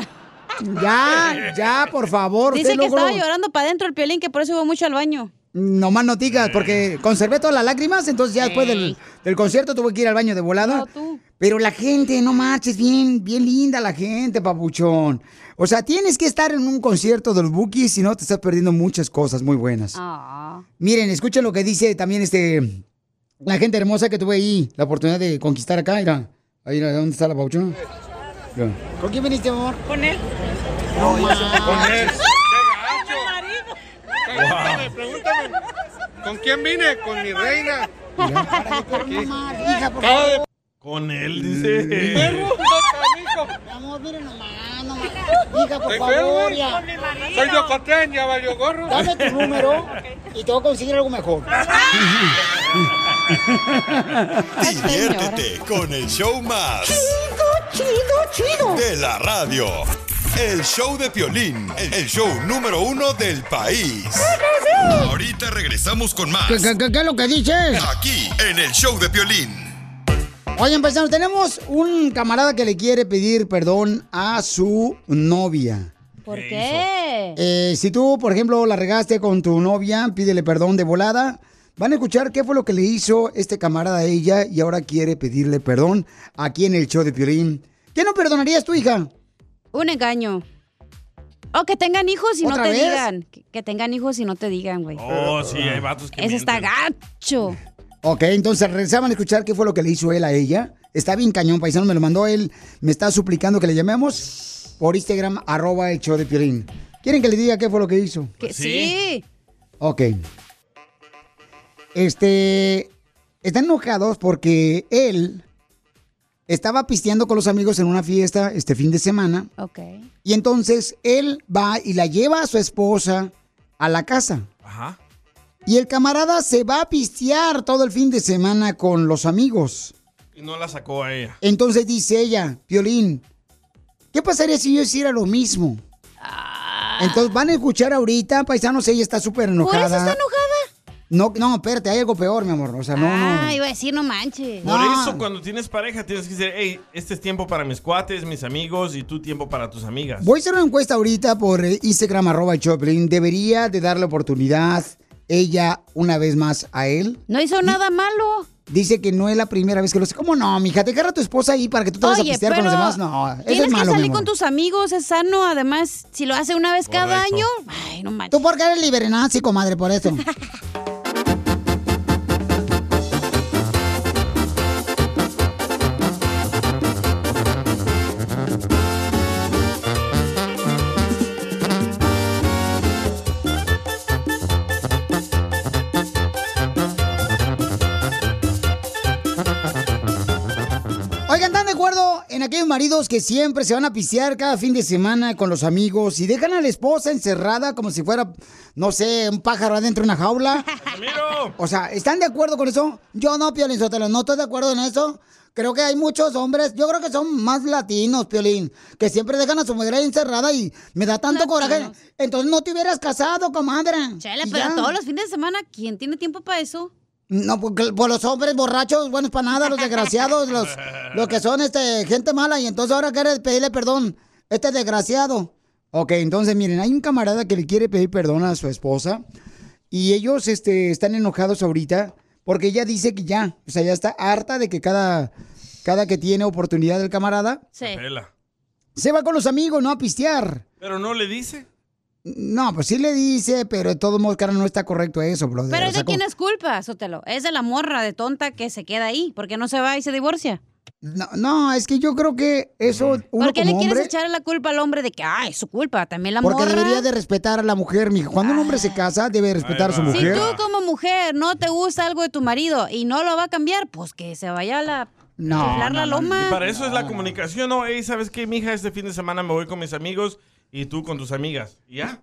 Ya, ya, por favor. Dice que estaba llorando para adentro el piolín, que por eso iba mucho al baño. No más noticas, porque conservé todas las lágrimas, entonces ya después del, del concierto tuve que ir al baño de volada. Pero la gente, no marches, bien, bien linda la gente, papuchón. O sea, tienes que estar en un concierto de los Bookies, si no te estás perdiendo muchas cosas muy buenas. Ah. Miren, escuchen lo que dice también este la gente hermosa que tuve ahí, la oportunidad de conquistar acá, mira. Ahí, mira, ¿dónde está la papuchón? Mira. ¿Con quién viniste, amor? Con él. No, con él. Wow. Pregúntame, pregúntame. ¿Con quién vine? Con mi reina. Hija, por Cada de- Con él, dice. Mi amor, miren nomás, nomás. Hija, por ¿De favor, qué, ya. Soy Ocotlán, ya valió gorro. Dame tu número y te voy a conseguir algo mejor. Diviértete con el show más. Chido, chido, chido. De la radio. El show de Piolín, el show número uno del país. Ahorita regresamos con más. ¿Qué, qué, qué, qué es lo que dices? Aquí, en el show de Piolín. Oye, paisanos, tenemos un camarada que le quiere pedir perdón a su novia. ¿Por qué? Eh, si tú, por ejemplo, la regaste con tu novia, pídele perdón de volada. Van a escuchar qué fue lo que le hizo este camarada a ella y ahora quiere pedirle perdón aquí en el show de Piolín. ¿Qué no perdonarías tu hija? Un engaño. O que tengan hijos y no ¿Otra te vez? digan. Que, que tengan hijos y no te digan, güey. Oh, sí, hay vatos que Eso está gacho. Ok, entonces regresaban a escuchar qué fue lo que le hizo él a ella. Está bien cañón, paisano, me lo mandó él. Me está suplicando que le llamemos por Instagram, arroba el show de Piolín. ¿Quieren que le diga qué fue lo que hizo? Que sí. Ok. Este. Están enojados porque él estaba pisteando con los amigos en una fiesta este fin de semana. Ok. Y entonces él va y la lleva a su esposa a la casa. Ajá. Y el camarada se va a pistear todo el fin de semana con los amigos. Y no la sacó a ella. Entonces dice ella, Violín, ¿qué pasaría si yo hiciera lo mismo? Entonces van a escuchar ahorita, paisanos, ella está súper ¿Por enojada. eso está enojada? No, no, espérate, hay algo peor, mi amor. O sea, no, Ah, no. iba a decir, no manches. Por eso, cuando tienes pareja, tienes que decir, hey, este es tiempo para mis cuates, mis amigos, y tú tiempo para tus amigas. Voy a hacer una encuesta ahorita por eh, Instagram, arroba Choplin. ¿Debería de darle oportunidad ella una vez más a él? No hizo nada malo. Dice que no es la primera vez que lo hace. ¿Cómo no, mija? Te agarra a tu esposa ahí para que tú te vayas a pistear con los demás. No, eso tienes es malo, que salir con tus amigos, es sano. Además, si lo hace una vez cada año, ay, no manches. Tú porque eres liberenazi, comadre, por eso. ¿están de acuerdo en aquellos maridos que siempre se van a pistear cada fin de semana con los amigos y dejan a la esposa encerrada como si fuera, no sé, un pájaro adentro de una jaula? O sea, ¿están de acuerdo con eso? Yo no, Piolín Sotelo, no estoy de acuerdo en eso. Creo que hay muchos hombres, yo creo que son más latinos, Piolín, que siempre dejan a su mujer ahí encerrada y me da tanto coraje. Entonces no te hubieras casado, comadre. Chela, pero ya. todos los fines de semana, ¿quién tiene tiempo para eso? No, porque por los hombres borrachos, buenos para nada, los desgraciados, los, los que son este gente mala, y entonces ahora quiere pedirle perdón. Este desgraciado. Ok, entonces miren, hay un camarada que le quiere pedir perdón a su esposa. Y ellos este, están enojados ahorita porque ella dice que ya, o sea, ya está harta de que cada, cada que tiene oportunidad el camarada Pela. se va con los amigos, ¿no? A pistear. Pero no le dice. No, pues sí le dice, pero de todos modos, cara, no está correcto eso, brother. Pero O ¿es sea, de quién es culpa, Sotelo? Es de la morra de tonta que se queda ahí, porque no se va y se divorcia. No, no, es que yo creo que eso uno ¿Por qué le quieres hombre, echar la culpa al hombre de que, ah, es su culpa? También la porque morra. debería de respetar a la mujer, mijo. Cuando un hombre se casa, debe respetar a su Si mujer. tú como mujer no te gusta algo de tu marido y no lo va a cambiar, pues que se vaya a la... No, la loma. Y para eso es la comunicación, ¿no? Hey, ¿sabes qué, mija? Este fin de semana me voy con mis amigos y tú con tus amigas. ¿Y ya?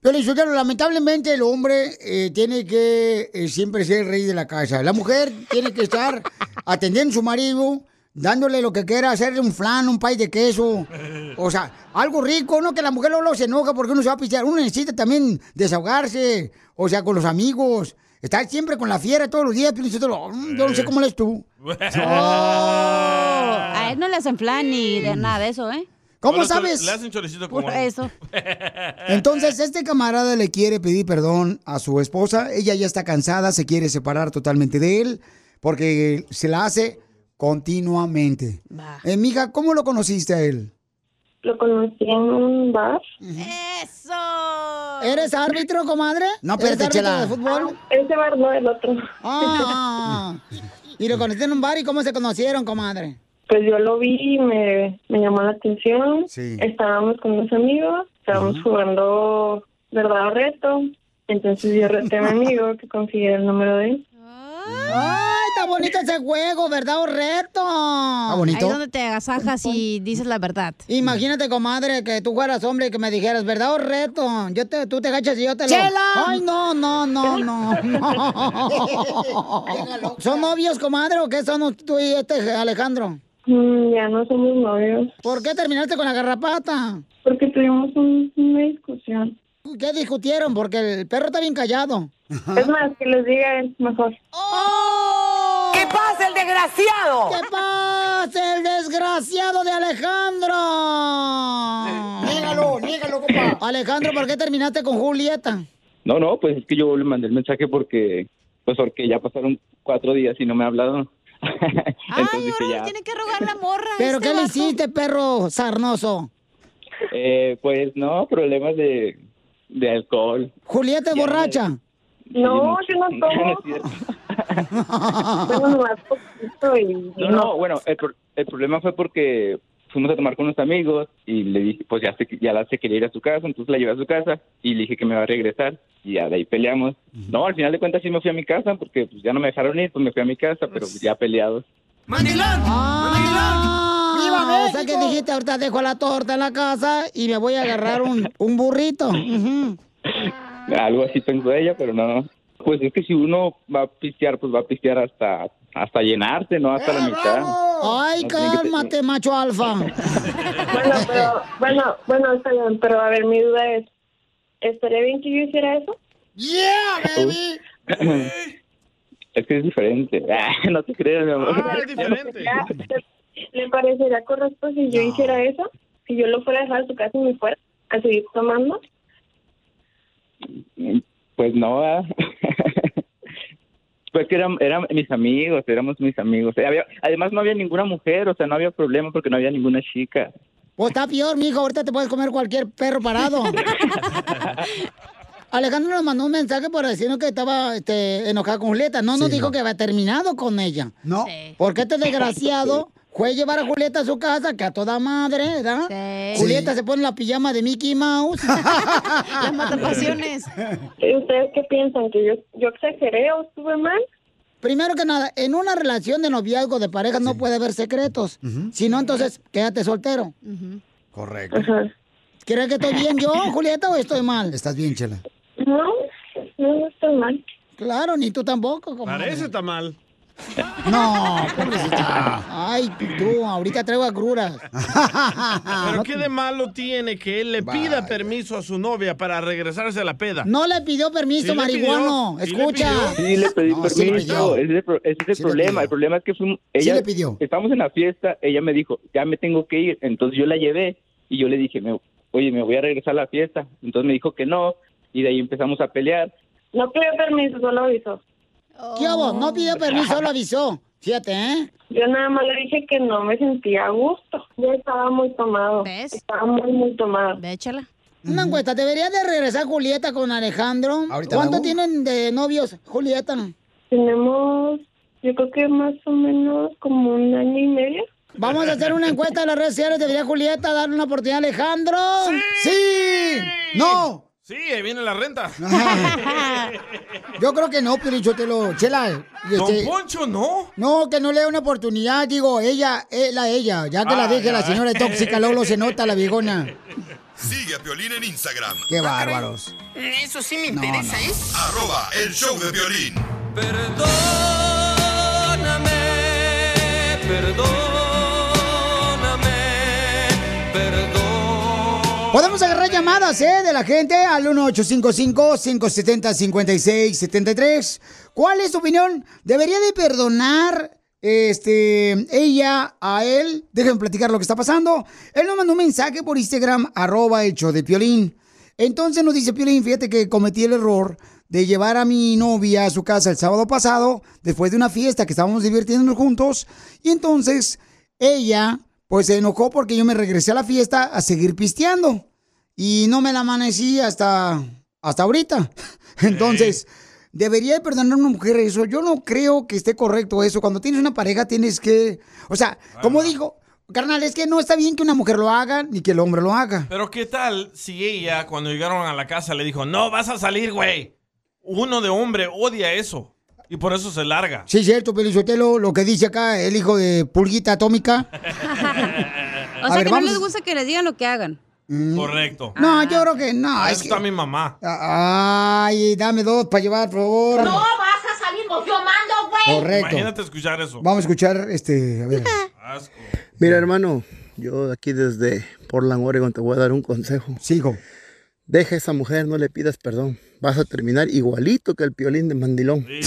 Pero Sotelo, lamentablemente el hombre eh, tiene que eh, siempre ser el rey de la casa. La mujer tiene que estar atendiendo a su marido, dándole lo que quiera, hacerle un flan, un pay de queso. O sea, algo rico, ¿no? Que la mujer luego se enoja porque uno se va a pistear. Uno necesita también desahogarse, o sea, con los amigos. Estar siempre con la fiera todos los días. Mm, Yo no sé cómo eres tú. Oh, a él no le hacen flan ni de nada de eso, ¿eh? ¿Cómo sabes? Le hacen choricito como... Por eso. Entonces, este camarada le quiere pedir perdón a su esposa. Ella ya está cansada, se quiere separar totalmente de él porque se la hace continuamente. Eh, mija, ¿cómo lo conociste a él? Lo conocí en un bar. ¡Eso! ¿Eres árbitro, comadre? No, ¿Eres espérate, árbitro chela. de fútbol? ese bar no, el otro. Ah, y lo conociste en un bar y cómo se conocieron, comadre. Pues yo lo vi y me, me llamó la atención. Estábamos con unos amigos, estábamos jugando verdad o reto. Entonces yo reté a mi amigo que consiguiera el número de él. ¡Ay, está bonito ese juego, verdad o reto! ¿Está Ahí es donde te agasajas y dices la verdad. Imagínate, comadre, que tú fueras hombre y que me dijeras, ¿verdad o reto? Yo te, tú te agachas y yo te lo... ¡Chela! ¡Ay, no, no, no, no! no. ¿Son novios, comadre, o qué son tú y este Alejandro? Mm, ya no somos novios. ¿Por qué terminaste con la garrapata? Porque tuvimos un- una discusión. ¿Qué discutieron? Porque el perro está bien callado. Es más, que les diga él mejor. ¡Oh! ¡Que pase el desgraciado! ¡Que pase el desgraciado de Alejandro! Niégalo, niégalo, compa. Alejandro, ¿por qué terminaste con Julieta? No, no, pues es que yo le mandé el mensaje porque, pues porque ya pasaron cuatro días y no me ha hablado. Entonces dije ya, Tiene que rogar la morra. ¿Pero este qué le vato. hiciste, perro sarnoso? eh, pues no, problemas de, de alcohol. ¿Julieta es borracha? No, yo no tomo. No, no, bueno, el, el problema fue porque fuimos a tomar con unos amigos y le dije, pues ya, se, ya la se quería ir a su casa, entonces la llevé a su casa y le dije que me va a regresar y ya de ahí peleamos. No, al final de cuentas sí me fui a mi casa porque pues ya no me dejaron ir, pues me fui a mi casa, pero ya peleados. Ah, o sea que dijiste, ahorita dejo la torta en la casa y me voy a agarrar un, un burrito. Ujú. Algo así pensó ella, pero no. Pues es que si uno va a pistear, pues va a pistear hasta hasta llenarse, no hasta la mitad. Ay, No cálmate, macho alfa. Bueno, pero, bueno, bueno, está bien, pero a ver, mi duda es, ¿estaría bien que yo hiciera eso? Yeah, baby. Es que es diferente. Ah, no te creas, mi amor. Ya, ¿Le parecería correcto si yo hiciera eso? Si yo lo fuera a dejar a su casa y me fuera a seguir tomando. Pues no, ah. Pues que eran, eran mis amigos, éramos mis amigos. Eh, había- además no había ninguna mujer, o sea, no había problema porque no había ninguna chica. Pues está peor, mijo, ahorita te puedes comer cualquier perro parado. Alejandro nos mandó un mensaje por decirnos que estaba este, enojado con Julieta. No nos dijo que había terminado con ella. No. Porque este desgraciado fue llevar a Julieta a su casa, que a toda madre, ¿verdad? Julieta se pone la pijama de Mickey Mouse. Las matapasiones. ¿Y ustedes qué piensan? ¿Que yo, yo exageré o estuve mal? Primero que nada, en una relación de noviazgo de pareja no puede haber secretos. Si no, entonces quédate soltero. Correcto. ¿Crees que estoy bien yo, Julieta, o estoy mal? Estás bien, Chela. No, no estoy mal. Claro, ni tú tampoco. comadre. Parece está mal. No, pobrecita. Ay, tú, ahorita traigo agruras. Pero qué de malo tiene que él le pida permiso a su novia para regresarse a la peda. No le pidió permiso, Sí marihuano. pidió, sí le Escucha. Sí, le pedí No, sí le permiso. ese es el, Sí problema. El problema es que fuimos, ella, le pidió. Estamos en la fiesta, ella me dijo, ya me tengo que ir. Entonces yo la llevé y yo le dije, me- oye, me voy a regresar a la fiesta. Entonces me dijo que no y de ahí empezamos a pelear. No pidió permiso, solo avisó. ¿Qué hubo? No pidió permiso, solo avisó. Fíjate, ¿eh? Yo nada más le dije que no me sentía a gusto. Ya estaba muy tomado. ¿Ves? Estaba muy, muy tomado. Échala. Una encuesta, ¿debería de regresar Julieta con Alejandro? Ahorita ¿Cuánto tienen de novios, Julieta? Tenemos, yo creo que más o menos como un año y medio. Vamos a hacer una encuesta en las redes sociales. ¿Debería Julieta darle una oportunidad a Alejandro? ¡Sí! ¡No! Sí, ahí viene la renta. Yo creo que no, pero yo te lo... Chela. Don este- Poncho, ¿no? No, que no le dé una oportunidad, digo, ella, eh, la ella, ya que la Ah, deje la ya. señora tóxica, luego se nota la viejona. Sigue a Piolín en Instagram. Qué bárbaros. Eso sí me interesa, ¿eh? Arroba el show de violín. Perdóname, perdóname, Podemos agarrar llamadas, ¿eh? De la gente al 1855-570-5673. ¿Cuál es tu opinión? ¿Debería de perdonar este, ella a él? Déjenme platicar lo que está pasando. Él nos mandó un mensaje por Instagram, arroba show de Piolín. Entonces nos dice Piolín, fíjate que cometí el error de llevar a mi novia a su casa el sábado pasado, después de una fiesta que estábamos divirtiéndonos juntos. Y entonces ella, pues se enojó porque yo me regresé a la fiesta a seguir pisteando. Y no me la amanecí hasta, hasta ahorita. Entonces, ¿debería de perdonar a una mujer eso? Yo no creo que esté correcto eso. Cuando tienes una pareja tienes que... O sea, como digo, carnal, es que no está bien que una mujer lo haga ni que el hombre lo haga. Pero ¿qué tal si ella, cuando llegaron a la casa, le dijo, no, vas a salir, güey? Uno de hombre odia eso. Y por eso se larga. Sí, cierto, Pelizotelo, lo que dice acá el hijo de Pulguita Atómica. O sea ver, que vamos- no les gusta que les digan lo que hagan. Correcto. No, yo creo que no. Ah, es que- está mi mamá. Ay, dame dos para llevar, por favor. No vas a salir, yo mando, güey. Correcto. Imagínate escuchar eso. Vamos a escuchar, este, a ver. Asco. Mira, hermano, yo aquí desde Portland, Oregon, te voy a dar un consejo. Sigo. Deja a esa mujer, no le pidas perdón. Vas a terminar igualito que el piolín de mandilón. Que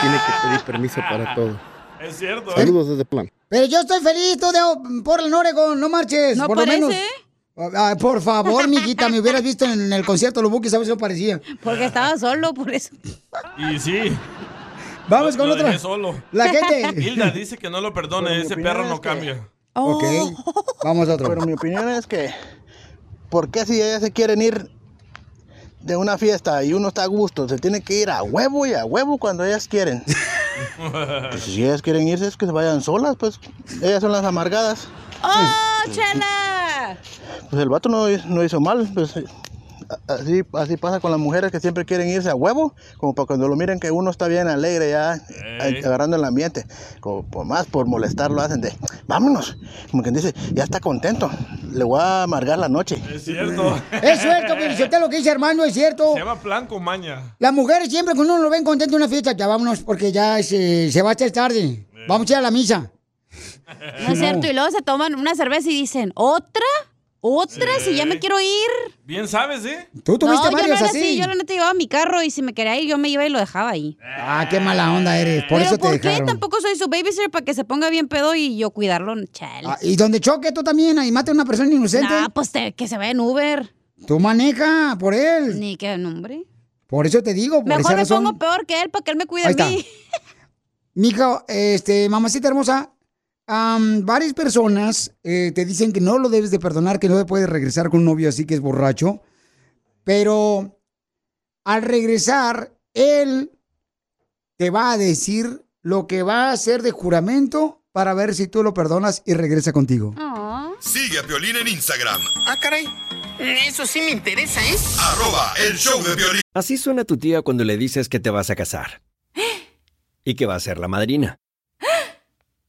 tiene que pedir permiso para todo. Es cierto. ¿eh? Saludos desde Plan. Pero yo estoy feliz, tú de Portland, Oregon, no marches. No por lo menos. Ah, por favor, mijita, me hubieras visto en el concierto los Bukis, ¿sabes si no parecía? Porque estaba solo, por eso. Y sí. Vamos Lo- con lo otra. solo. La gente. Hilda dice que no lo perdone, ese perro es no que- cambia. Ok. Vamos a otro. Pero mi opinión es que, ¿por qué si ellas se quieren ir de una fiesta y uno está a gusto, se tiene que ir a huevo y a huevo cuando ellas quieren? Pues si ellas quieren irse es que se vayan solas, pues ellas son las amargadas. ¡Oh, chela! Pues el vato no, no hizo mal, pues así, así pasa con las mujeres que siempre quieren irse a huevo, como para cuando lo miren que uno está bien alegre ya, agarrando el ambiente, como por más por molestar lo hacen de, vámonos, como quien dice, ya está contento, le voy a amargar la noche. Es cierto. Es cierto, pero lo que dice Armando es cierto. Se llama plan con maña. Las mujeres siempre cuando uno lo ven contento en una fiesta, ya vámonos porque ya se, se va a hacer tarde. Vamos a ir a la misa. No es cierto. Y luego se toman una cerveza y dicen, ¿otra? ¿Otra? Si ya me quiero ir. Bien sabes, ¿eh? Tú no, tuviste yo no varios era así. Yo la neta llevaba mi carro y si me quería ir, yo me iba y lo dejaba ahí. Ah, qué mala onda eres. Por Pero eso te ¿por qué? dejaron. Tampoco soy su babysitter para que se ponga bien pedo y yo cuidarlo. Chale. Ah, y donde choque tú también, ahí mate a una persona inocente. Nah, pues te- que se vaya en Uber. Tú maneja por él. Ni que nombre. Por eso te digo, por Mejor esa me razón. pongo peor que él para que él me cuide Ahí a mí. Mija, este, mamacita hermosa, varias personas eh, te dicen que no lo debes de perdonar, que no te puedes regresar con un novio así que es borracho, pero al regresar, él te va a decir lo que va a hacer de juramento para ver si tú lo perdonas y regresa contigo. Sigue a Violín en Instagram, Ah, caray. Eso sí me interesa, ¿eh? arroba el show de violín. Así suena tu tía cuando le dices que te vas a casar. Y que va a ser la madrina.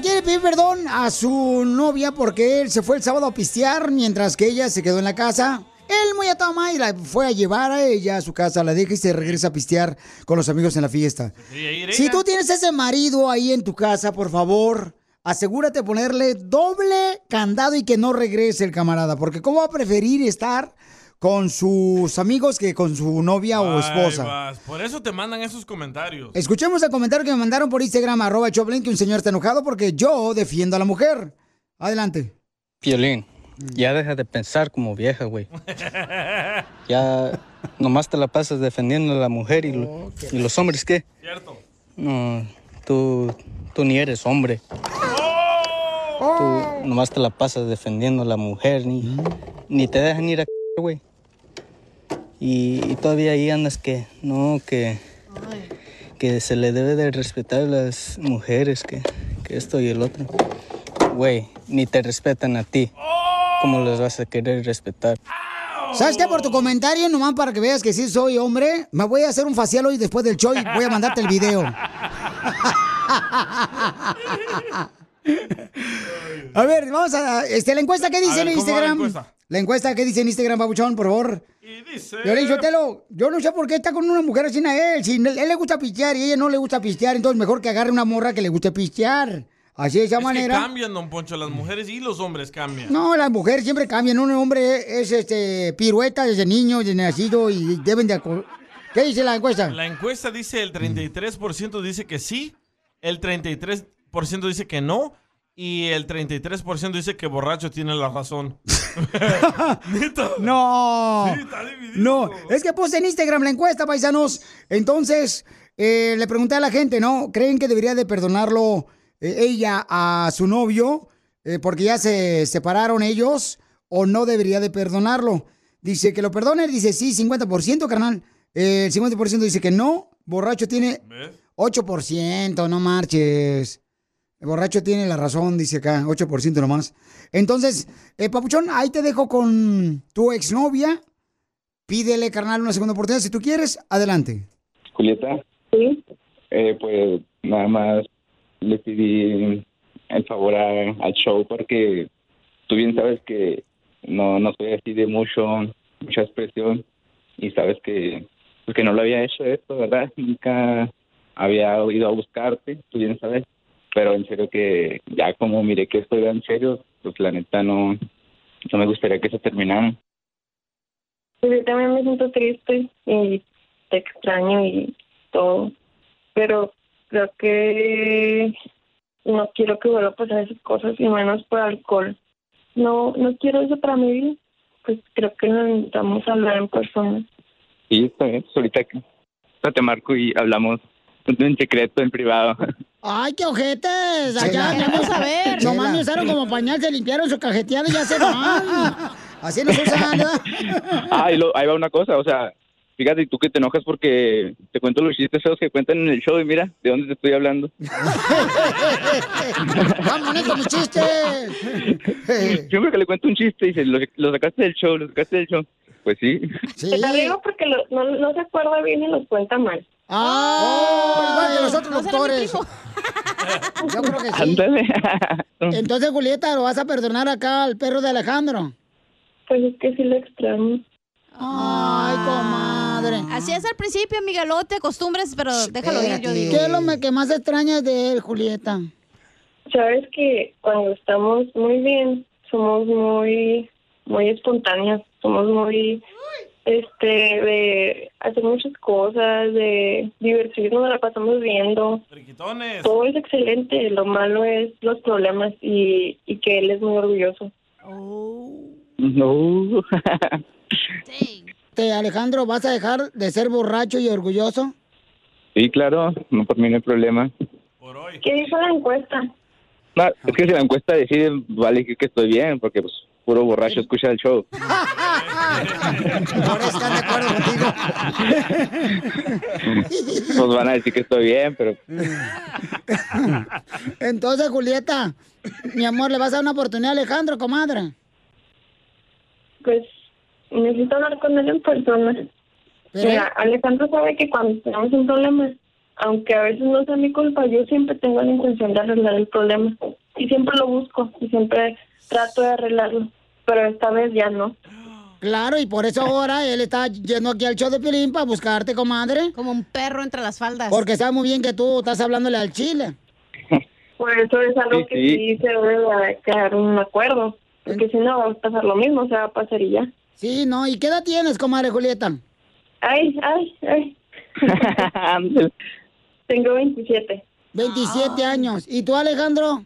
Quiere pedir perdón a su novia porque él se fue el sábado a pistear mientras que ella se quedó en la casa. Él muy atado y la fue a llevar a ella a su casa, la deja y se regresa a pistear con los amigos en la fiesta. Si tú tienes ese marido ahí en tu casa, por favor, asegúrate de ponerle doble candado y que no regrese el camarada, porque ¿cómo va a preferir estar con sus amigos que con su novia o esposa? vas. Por eso te mandan esos comentarios. Escuchemos el comentario que me mandaron por Instagram, arroba Choplin, que un señor está enojado porque yo defiendo a la mujer. Adelante. Piolín, ya deja de pensar como vieja, güey. Ya nomás te la pasas defendiendo a la mujer y, lo- y los hombres, ¿qué? Cierto. No, tú, tú ni eres hombre. Tú nomás te la pasas defendiendo a la mujer, ni, ni te dejan ir a c- güey. Y, y todavía ahí andas que, no, que, que se le debe de respetar a las mujeres, que, que esto y el otro. Güey, ni te respetan a ti. ¿Cómo les vas a querer respetar? ¿Sabes qué? Por tu comentario, nomás para que veas que sí soy hombre, me voy a hacer un facial hoy después del show y voy a mandarte el video. A ver, vamos a... Este, la encuesta que dice en ver, ¿cómo va la Instagram. encuesta? La encuesta que dice en Instagram, Babuchón, por favor. Violín Sotelo, yo no sé por qué está con una mujer así a él. Si él, le gusta pistear y ella no le gusta pistear, entonces mejor que agarre una morra que le guste pistear. Así de esa Es manera. que cambian, don Poncho, las mujeres y los hombres cambian. No, las mujeres siempre cambian. Un hombre es este pirueta desde niño, desde nacido y deben de... ¿Qué dice la encuesta? La encuesta dice el 33% dice que sí, el 33% dice que no y el 33% dice que borracho tiene la razón. No. no, es que puse en Instagram la encuesta, paisanos. Entonces, eh, le pregunté a la gente, ¿no? ¿Creen que debería de perdonarlo eh, ella a su novio eh, porque ya se separaron ellos o no debería de perdonarlo? Dice que lo perdone, dice sí, 50%, carnal. El 50% dice que no. Borracho tiene 8%, no marches. El borracho tiene la razón, dice acá, 8% nomás. Entonces, eh, Papuchón, ahí te dejo con tu exnovia. Pídele, carnal, una segunda oportunidad. Si tú quieres, adelante. Julieta. Sí. pues nada más le pedí el favor a- al show porque tú bien sabes que no, no soy así de mucho, mucha expresión y sabes que, pues que no lo había hecho esto, ¿verdad? Nunca había ido a buscarte, tú bien sabes. Pero en serio que ya como miré que esto iba en serio, pues la neta no, no me gustaría que se terminara. Pues yo también me siento triste y te extraño y todo. Pero creo que no quiero que vuelva a pasar esas cosas y menos por alcohol. No, no quiero eso para mi vida. Pues creo que necesitamos hablar en persona. Sí, está bien. Pues ahorita te marco y hablamos en secreto, en privado. ¡Ay, qué ojetes! Allá, vamos a ver. Nomás me usaron como pañal, se limpiaron su cajeteada y ya se van. Así no se usan, ¿verdad? Ah, y lo- ahí va una cosa, o sea, fíjate, tú que te enojas porque te cuento los chistes feos que cuentan en el show y mira, ¿de dónde te estoy hablando? ¡Vámonos con mi chiste! Siempre que le cuento un chiste, dice, lo, lo sacaste del show, lo sacaste del show. Pues sí. Te la digo porque lo- no, no se acuerda bien y los cuenta mal. ¡Ah! igual que los otros doctores. Yo creo que sí. Ándale. Entonces, Julieta, ¿lo vas a perdonar acá al perro de Alejandro? Pues es que sí lo extraño. Ay, comadre. Así es al principio, amiga, luego te acostumbras, pero déjalo ir, yo digo. ¿Qué es lo que más extrañas de él, Julieta? Sabes que cuando estamos muy bien, somos muy, muy espontáneas, somos muy, este, de hacer muchas cosas, de divertirnos, la pasamos viendo. Todo es excelente, lo malo es los problemas y, y que él es muy orgulloso. No. Te, Alejandro, ¿vas a dejar de ser borracho y orgulloso? Sí, claro, no por mí no hay problema. ¿Qué dijo la encuesta? No, es que si la encuesta decide, vale que, que estoy bien, porque pues puro borracho escucha el show. Por eso están de acuerdo Nos van a decir que estoy bien, pero Entonces, Julieta, mi amor, ¿le vas a dar una oportunidad a Alejandro, comadre? Pues necesito hablar con él en persona. Pero- Mira, Alejandro sabe que cuando tenemos un problema, aunque a veces no sea mi culpa, yo siempre tengo la intención de arreglar el problema. Y siempre lo busco y siempre trato de arreglarlo. Pero esta vez ya no. Claro, y por eso ahora él está yendo aquí al show de Pilín para buscarte, comadre. Como un perro entre las faldas. Porque sabe muy bien que tú estás hablándole al chile. Por eso es algo Sí, que sí. sí se debe de quedar un acuerdo. Porque si no, va a pasar lo mismo, se va a pasar y ya. Sí, no, ¿y qué edad tienes, comadre Julieta? Ay, ay, ay. Tengo 27. 27 años. ¿Y tú, Alejandro?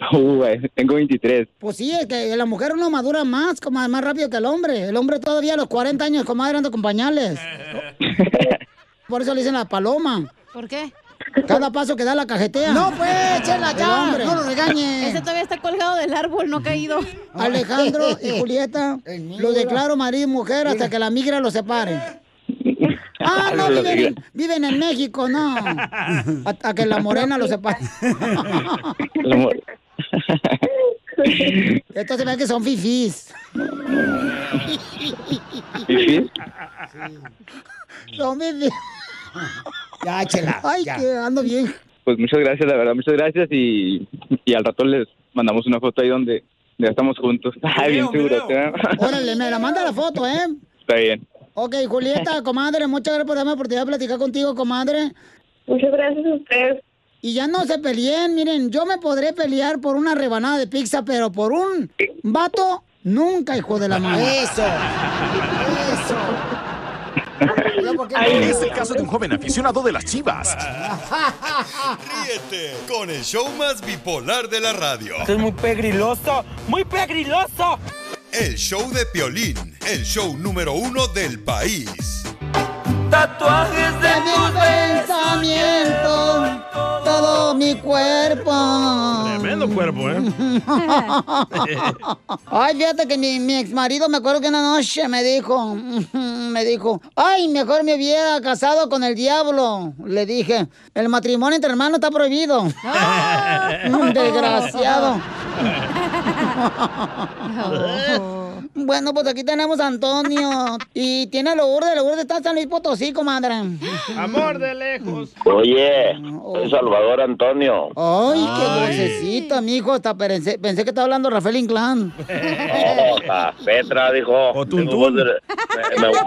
uh, tengo 23. Pues sí, es que la mujer uno madura más, comadre, más rápido que el hombre. El hombre todavía a los 40 años, comadre, anda con pañales. Por eso le dicen la paloma. ¿Por qué? Cada paso que da la cajetea. No, pues, chela, ya. No lo regañe. Ese todavía está colgado del árbol, no caído. Alejandro y Julieta, lo declaro marido y mujer hasta que la migra los separe. Ah, no, viven, en- viven en México, no. Hasta que la morena los separe. Estos se ven que son fifís. ¿Fifís? Son fifís. Ya, chela. Ay, ya. que ando bien. Pues muchas gracias, la verdad, muchas gracias y, y al rato les mandamos una foto ahí donde ya estamos juntos. Ay, bien seguro. Órale, me la manda la foto, ¿eh? Está bien. Ok, Julieta, comadre, muchas gracias por darme la oportunidad de platicar contigo, comadre. Muchas gracias a ustedes. Y ya no se peleen, miren, yo me podré pelear por una rebanada de pizza, pero por un vato, nunca, hijo de la madre. Eso. Es el caso de un joven aficionado de las chivas. Ríete con el show más bipolar de la radio. Esto es muy pegriloso, muy pegriloso. El show de Piolín, el show número uno del país. Tatuajes de mi pensamiento, todo mi cuerpo. Tremendo cuerpo, ¿eh? Ay, fíjate que mi, mi ex marido me acuerdo que una noche me dijo, me dijo, ay, mejor me hubiera casado con el diablo. Le dije, el matrimonio entre hermanos está prohibido. Desgraciado. Bueno, pues aquí tenemos a Antonio. Y tiene a Lourdes. Lourdes está en San Luis Potosí, comadre. Amor de lejos. Oye, soy Salvador Antonio. Ay, qué vocecita, mijo. Hasta pensé, pensé que estaba hablando Rafael Inclán. Oh, ah, Petra dijo. O Tuntún. Me, me, me-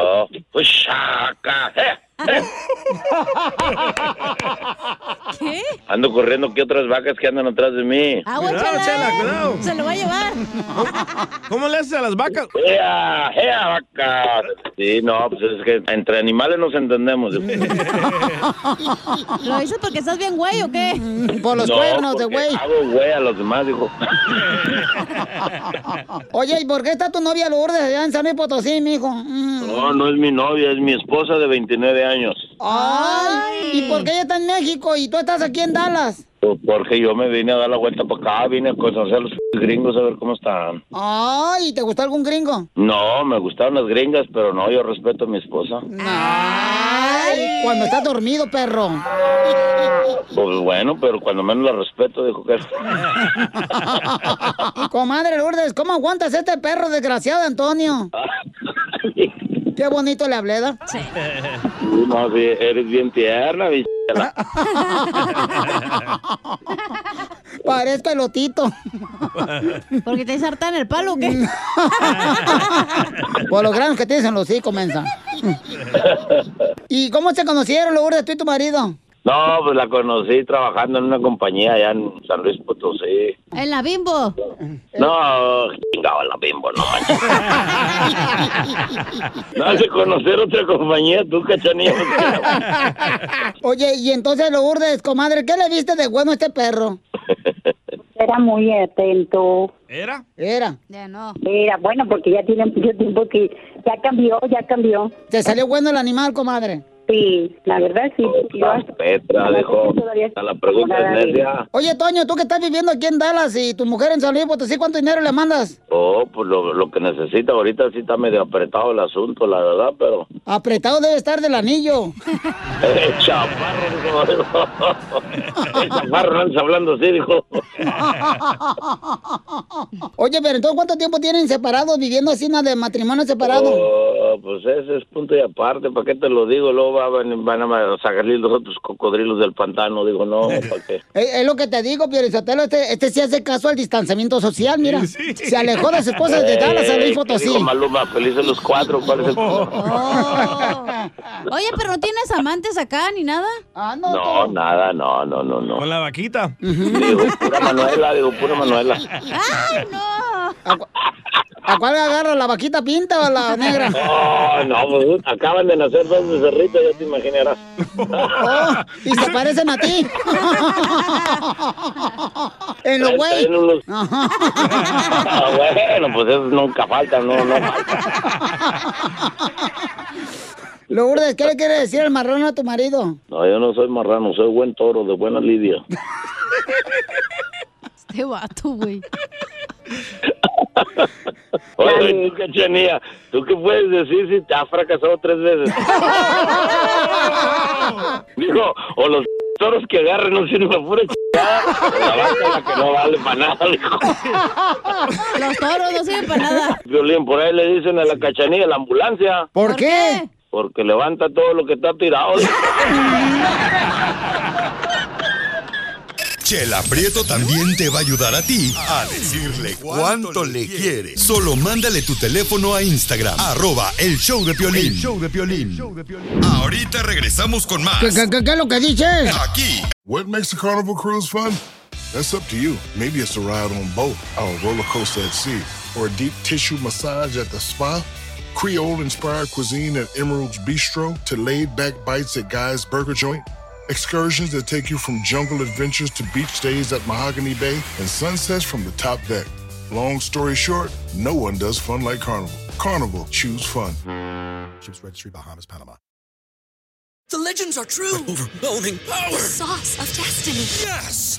oh, eh, eh. ¿Qué? Ando corriendo que otras vacas que andan atrás de mí. Agua, Cuidado, chela. Chela, cuidado. Se lo va a llevar. ¿Cómo le haces a las vacas? ¡Ea, ea, vaca! Sí, no, pues es que entre animales nos entendemos. ¿Lo dices porque estás bien güey o qué? Por los No, cuernos de güey. Hago güey a los demás, dijo. Oye, ¿y por qué está tu novia Lourdes allá en San Luis Potosí, mijo? Mm. No, no es mi novia, es mi esposa de 29 años. Ay, ¿y por qué ella está en México y tú estás aquí en Dallas? Pues Porque yo me vine a dar la vuelta para acá, vine a conocer a los gringos a ver cómo están. Ay, ¿te gustó algún gringo? No, me gustaron las gringas, pero no, yo respeto a mi esposa. Ay, cuando estás dormido, perro. Pues bueno, pero cuando menos la respeto, dijo que... Comadre Lourdes, ¿cómo aguantas este perro desgraciado, Antonio? Qué bonito le hablé, ¿da? Sí. No, sí, eres bien tierna, bichela. Parezco elotito. ¿Porque te en el palo o qué? Por los granos que tienes en los hijos, mensa. ¿Y cómo se conocieron, Lourdes, tú y tu marido? No, pues la conocí trabajando en una compañía allá en San Luis Potosí. En la bimbo. No, chingaba la bimbo, no manches. No has de conocer otra compañía, tú, cachanilla. Oye, y entonces, Lourdes, comadre, ¿qué le viste de bueno a este perro? Era muy atento. ¿Era? Era. Ya no. Era bueno porque ya tiene mucho tiempo que ya cambió, ya cambió. ¿Te salió bueno el animal, comadre? Sí, la verdad sí. Yo Petra, la pregunta es necia. Oye, Toño, tú que estás viviendo aquí en Dallas y tu mujer en San Luis Potosí, ¿cuánto dinero le mandas? Oh, pues lo, lo que necesita ahorita sí está medio apretado el asunto, la verdad, pero... Apretado debe estar del anillo. Eh, chaparro, dijo. El chaparro andas hablando así, dijo. Oye, pero entonces, ¿cuánto tiempo tienen separados, viviendo así, nada de matrimonio separado? Oh, pues ese es punto y aparte, ¿para qué te lo digo? Luego va- van, van a salir los otros cocodrilos del pantano, digo, no, ¿para qué? Es, es lo que te digo, Piorizotelo, este, este sí hace caso al distanciamiento social, mira. Se alejó de su esposa desde Dallas a Luis Eh, Potosí. Dijo Maluma, felices los cuatro, ¿cuál es el problema? Oye, pero no tienes amantes acá ni nada. Ah, No, nada, no, no, no, no. Con la vaquita. Digo, pura Manuela, digo, pura Manuela. ¡Ay, no! ¿A cuál agarra, la vaquita pinta o la negra? Oh, no, pues acaban de nacer dos becerritos, ya te imaginarás. Oh, y se parecen a ti. en lo güey. Unos- Ah, bueno, pues esos nunca faltan, no, no faltan. Lourdes, ¿qué le quiere decir el marrón a tu marido? No, yo no soy marrano, soy buen toro, de buena lidia. Este vato, güey. Oye, tú, cachanía, ¿tú qué puedes decir si te has fracasado tres veces? Dijo, o los toros que agarran no sirven para pura chingada, o la vaca la que no vale para nada, dijo. Los toros no sirven para nada. Violín, por ahí le dicen a la cachanilla la ambulancia. ¿Por, qué? Porque levanta todo lo que está tirado. Chela Prieto también te va a ayudar a ti a decirle cuánto le quiere. Solo mándale tu teléfono a Instagram, arroba el show de Piolín. El show de Piolín. Ahorita regresamos con más. ¿Qué, qué, qué, qué es lo que dices? Aquí. What makes a carnival cruise fun? That's up to you. Maybe it's a ride on boat, or a roller coaster at sea, or a deep tissue massage at the spa. Creole inspired cuisine at Emerald's Bistro to laid back bites at Guy's Burger Joint. Excursions that take you from jungle adventures to beach stays at Mahogany Bay and sunsets from the top deck. Long story short, no one does fun like Carnival. Carnival, choose fun. Ships Registry, Bahamas, Panama. The legends are true. overwhelming power! The sauce of destiny. Yes!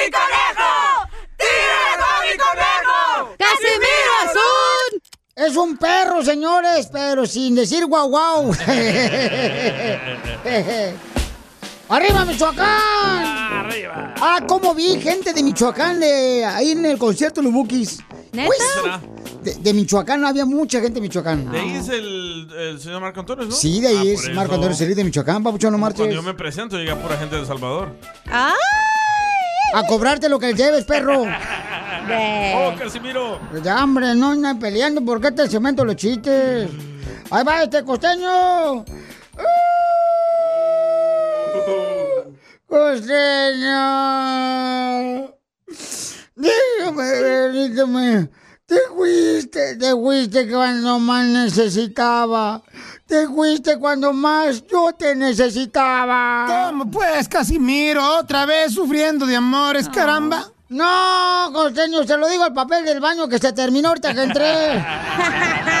¡Tírame a Tony Conejo! ¡Tírame a Tony Conejo! ¡Casimiro Azul! Es un perro, señores, pero sin decir guau guau. ¡Arriba, Michoacán! ¡Arriba! Ah, cómo vi gente de Michoacán de, ahí en el concierto de los Bukis. De, de Michoacán, había mucha gente de Michoacán. De ahí es el, el señor Marco Antonio, ¿no? Sí, de ahí Ah, es Marco. Antonio Celis de Michoacán, papuchón, no marches. Cuando yo me presento, llega pura gente de El Salvador. A cobrarte lo que lleves, perro. ¡Oh, Casimiro! Ya, hombre, no andan peleando. ¿Por qué te cemento los chistes? Ahí va este costeño. Costeño. Dígame, Benítame. Te fuiste, te fuiste cuando más necesitaba. Te fuiste cuando más yo te necesitaba. ¿Cómo pues, Casimiro? ¿Otra vez sufriendo de amores, caramba? No, costeño, se lo digo al papel del baño que se terminó ahorita que entré.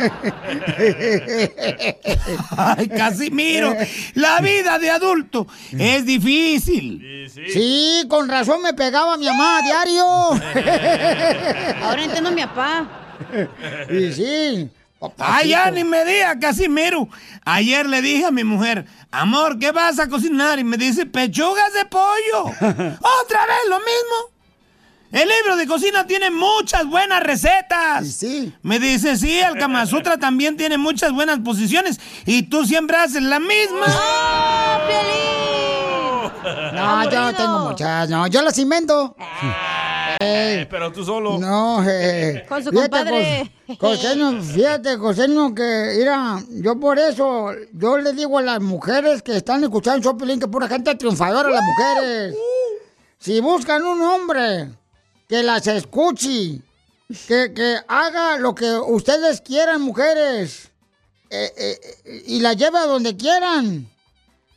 Ay, Casimiro, la vida de adulto es difícil. Sí, con razón me pegaba mi mamá a diario. Ahora entiendo a mi papá. Y sí. Ay, ya ni me diga, Casimiro. Ayer le dije a mi mujer, amor, ¿qué vas a cocinar? Y me dice, pechugas de pollo. Otra vez lo mismo. El libro de cocina tiene muchas buenas recetas. Sí. Me dice, sí, el Kama Sutra también tiene muchas buenas posiciones. Y tú siempre haces la misma. No, yo no tengo muchas, no, yo las invento. Eh, pero tú solo. No, eh. Con su fíjate, compadre. cos- costeño, fíjate, costeño, que, mira, yo por eso, yo le digo a las mujeres que están escuchando Chopelín que pura gente triunfadora las mujeres. Si buscan un hombre que las escuche, que, que haga lo que ustedes quieran, mujeres, eh, eh, eh, y la lleve a donde quieran,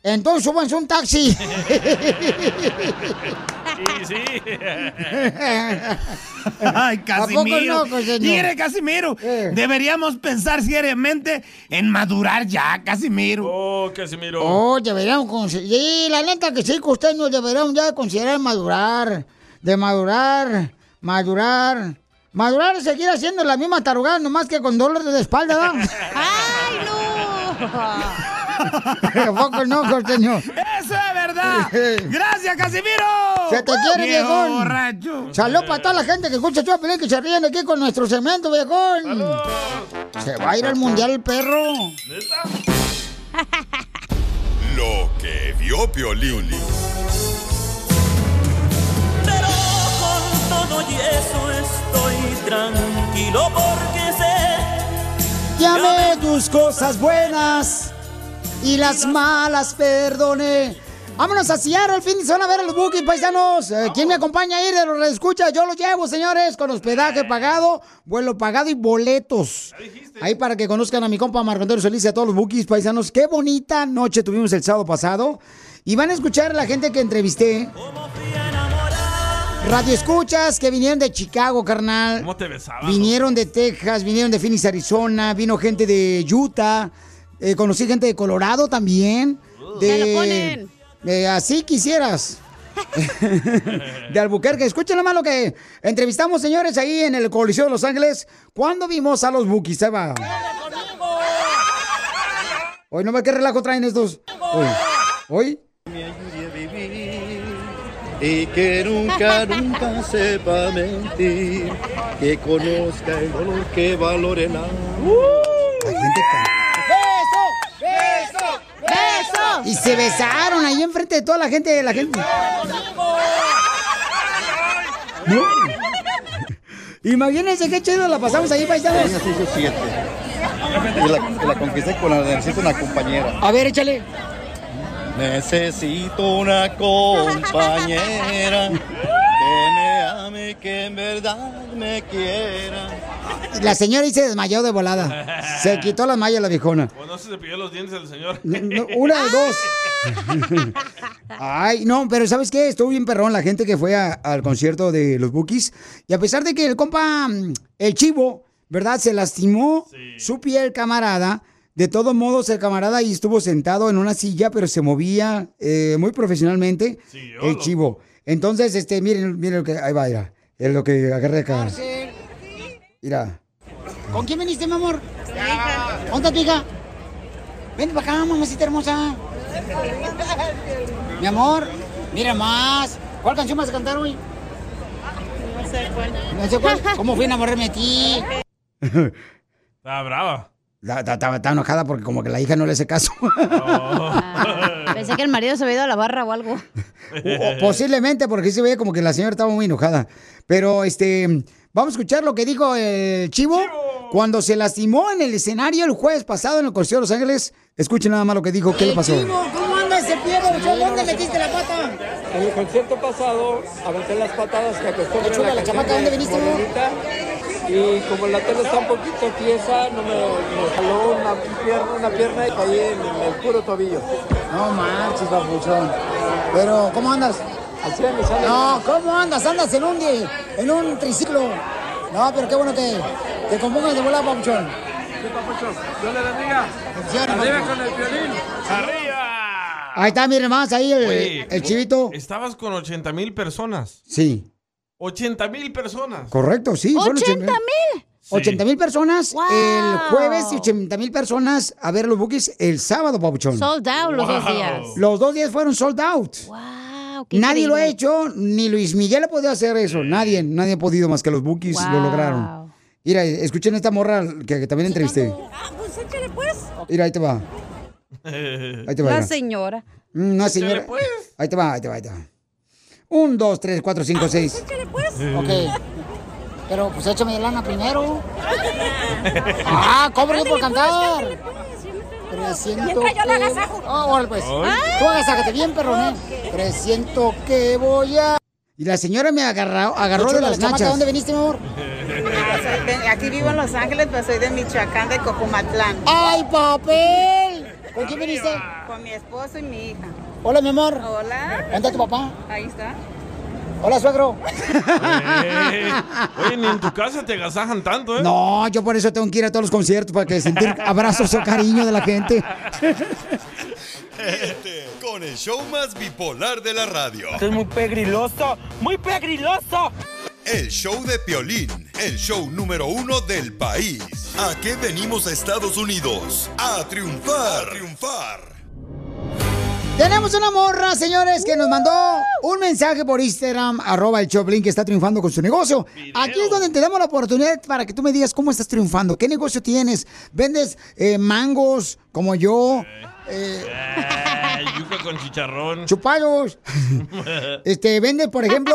entonces súbanse un taxi. Sí, sí. Ay, Casimiro. ¿A poco no? Mire, Casimiro, deberíamos pensar seriamente en madurar ya, Casimiro. Oh, Casimiro. Oh, deberíamos considerar. Sí, la neta que sí, costeño, deberíamos ya considerar madurar. De madurar, madurar. Madurar es seguir haciendo la misma tarugada, nomás que con dolor de espalda, ¿verdad? ¡Ay, ¿A poco no, costeño? ¡Eso es verdad! ¡Gracias, Casimiro! Se te quiere, Viejo viejón. borracho. Salud para toda la gente que escucha Chua Pelín, que se ríen aquí con nuestro cemento, viejón. Se va a ir al mundial el perro. Lo que vio Piolín. Todo y eso estoy tranquilo porque sé Llame tus cosas buenas y las malas perdone. Vámonos a Seattle el fin de semana a ver a los Bookies paisanos. Eh, ¿Quién me acompaña a ir de los escucha? Yo los llevo, señores, con hospedaje pagado, vuelo pagado y boletos. Ahí para que conozcan a mi compa Marco Antonio Solís y a todos los Bookies paisanos. Qué bonita noche tuvimos el sábado pasado. Y van a escuchar a la gente que entrevisté. Radio escuchas que vinieron de Chicago, carnal. ¿Cómo te besaba? Vinieron de Texas, vinieron de Phoenix, Arizona, vino gente de Utah, eh, conocí gente de Colorado también. De, Ya lo ponen. de así quisieras. de Albuquerque. Escuchen nomás lo que entrevistamos, señores, ahí en el Coliseo de Los Ángeles. cuando vimos a los Bookies? Se va. Hoy no ve qué relajo traen estos. Hoy. Hoy. Y que nunca, nunca sepa mentir, que conozca el dolor que valore el amor. Hay gente ¡Beso! ¡Beso! ¡Beso! Y se besaron ahí enfrente de toda la gente, la gente. No. Imagínense qué chido la pasamos ahí, paisanos. Ella se hizo siete. Y la, la conquisté con la necesito una compañera. A ver, échale. Necesito una compañera que me ame, que en verdad me quiera. La señora ahí se desmayó de volada. Se quitó las mallas la viejona. O no se cepilló los dientes el señor. No, una de dos. Ay, no, pero ¿sabes qué? Estuvo bien perrón la gente que fue a- al concierto de los Bookies. Y a pesar de que el compa, mm, el chivo, ¿verdad? Se lastimó su piel, camarada. De todos modos, el camarada ahí estuvo sentado en una silla, pero se movía eh, muy profesionalmente el chivo. Entonces, este, miren, miren lo que. Ahí va, mira. Es lo que agarré acá. Mira. ¿Con quién viniste, mi amor? ¿Dónde tu hija? Ven para acá, mamacita hermosa. Mi amor, mira más. ¿Cuál canción vas a cantar hoy? No sé cuál. No sé cuál. ¿Cómo fui a enamorarme de ti? Está brava. Está enojada porque como que la hija no le hace caso. Pensé que el marido se había ido a la barra o algo. O- posiblemente porque se veía como que la señora estaba muy enojada. Pero este, vamos a escuchar lo que dijo el Chivo, cuando se lastimó en el escenario el jueves pasado en el Coliseo de Los Ángeles. Escuchen nada más lo que dijo, ¿qué le pasó? ¿cómo anda ese pie, ¿Dónde metiste la pata? En el concierto pasado aventé las patadas que acostumbran Chula, la la chamaca, de ¿dónde viniste. Y como la tela está un poquito tiesa, no me, me jaló una pierna, una pierna y caí en el puro tobillo. No manches, papuchón. Pero, ¿cómo andas? Así me sale. No, ¿cómo andas? Andas en un, en un triciclo. No, pero qué bueno que te compongas de volar, papuchón. ¿Qué papucho? Dios le bendiga. Arriba papuchón. con el violín. Ahí está, miren más, ahí el, Oye, el chivito. Estabas con 80 mil personas. Sí, 80 mil personas. correcto, sí. fueron ¿80 mil? 80 mil personas el jueves y 80 mil personas a ver los bookies el sábado, papuchón. Sold out los dos Wow. días. Los dos días fueron sold out. qué Nadie lo ha hecho, ni Luis Miguel ha podido hacer eso. Nadie, nadie ha podido más que los bookies lo Wow. lograron. Mira, escuchen esta morra que, que también entrevisté. Pues échale pues. Mira, ahí te va. Ahí te va. La señora. Mm, No, Échale, señora. pues. Ahí te va, ahí te va, ahí te va. Un, dos, tres, cuatro, cinco, seis. Échale pues. Ok. Pero pues échame lana primero. Ah, cóbrale por cantar. Presiento Mientras yo que... la agasajo. Ah, órale, pues. Tú agasájate bien, perrón, ¿eh? Presiento que voy a... Y la señora me agarró, agarró de las nachas. ¿dónde viniste, mi amor? Ah, de- aquí vivo en Los Ángeles, pero soy de Michoacán, de Cojumatlán. ¡Ay, papel! ¿Con quién viniste? Con mi esposo y mi hija. Hola, mi amor. Hola. ¿Dónde está tu papá? Ahí está. Hola, suegro. Eh, Oye, ni en tu casa te agasajan tanto, ¿eh? No, yo por eso tengo que ir a todos los conciertos para que sentir abrazos o cariño de la gente. Ríete con el show más bipolar de la radio. Esto es muy pegriloso, muy pegriloso. El show de Piolín, el show número uno del país. ¿A qué venimos a Estados Unidos? A triunfar. A triunfar. Tenemos una morra, señores, que nos mandó un mensaje por Instagram, arroba el Choplin, que está triunfando con su negocio. Aquí es donde te damos la oportunidad para que tú me digas cómo estás triunfando, qué negocio tienes. ¿Vendes eh, mangos como yo? Eh, Eh, yuca con chicharrón. chupados. Este, vendes, por ejemplo,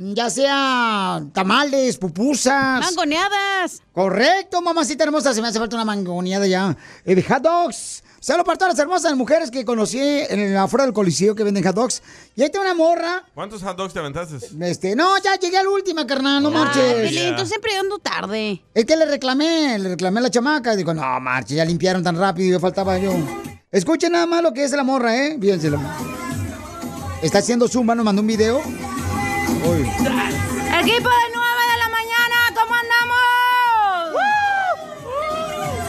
ya sea tamales, pupusas. Mangoneadas. Correcto, mamacita hermosa. Se me hace falta una mangoneada ya. Eh, hot dogs. Saludos para todas las hermosas mujeres que conocí en el, afuera del coliseo que venden hot dogs. Y ahí tengo una morra. ¿Cuántos hot dogs te aventaste? Este, no, ya llegué a la última, carnal, no Ah, marches. Piolín, tú siempre ando tarde. Es que le reclamé, le reclamé a la chamaca. Digo, no, marche, ya limpiaron tan rápido, yo faltaba yo. Escuchen nada más lo que es la morra, ¿eh? Fíjense. la- Está haciendo zumba, nos mandó un video. Uy. Equipo de 9 de la mañana, ¿cómo andamos?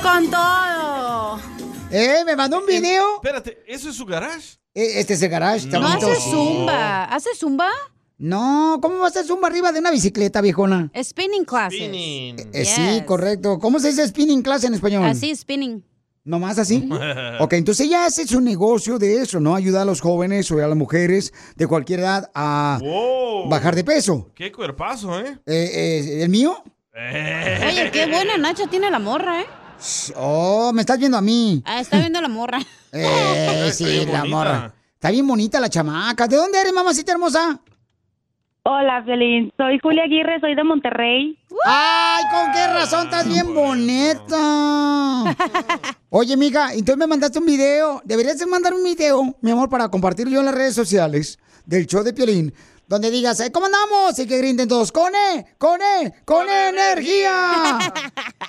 Con todo. Eh, me mandó un video. Espérate, ¿eso es su garage? Eh, Este es el garage. está No bonito. hace zumba. ¿Hace zumba? No, ¿cómo va a hacer zumba arriba de una bicicleta, viejona? Spinning classes. Eh, Sí, correcto. ¿Cómo se dice spinning class en español? Así, spinning. ¿Nomás así? ok, entonces ella hace su negocio de eso, ¿no? Ayuda a los jóvenes o a las mujeres de cualquier edad a Wow. bajar de peso. Qué cuerpazo, ¿eh? Eh, eh, ¿El mío? Oye, qué buena Nacha tiene la morra, ¿eh? Oh, me estás viendo a mí. Ah, está viendo la morra. Eh, sí, la bonita. morra. Está bien bonita la chamaca. ¿De dónde eres, mamacita hermosa? Hola, Felín. Soy Julia Aguirre, soy de Monterrey. ¡Ay, con qué razón estás bien bonita! Oye, mija, entonces me mandaste un video. Deberías de mandar un video, mi amor, para compartirlo yo en las redes sociales del show de Piolín. Donde digas, "Eh, ¿cómo andamos? Y que grinden todos, ¡con E! ¡con E! ¡con energía!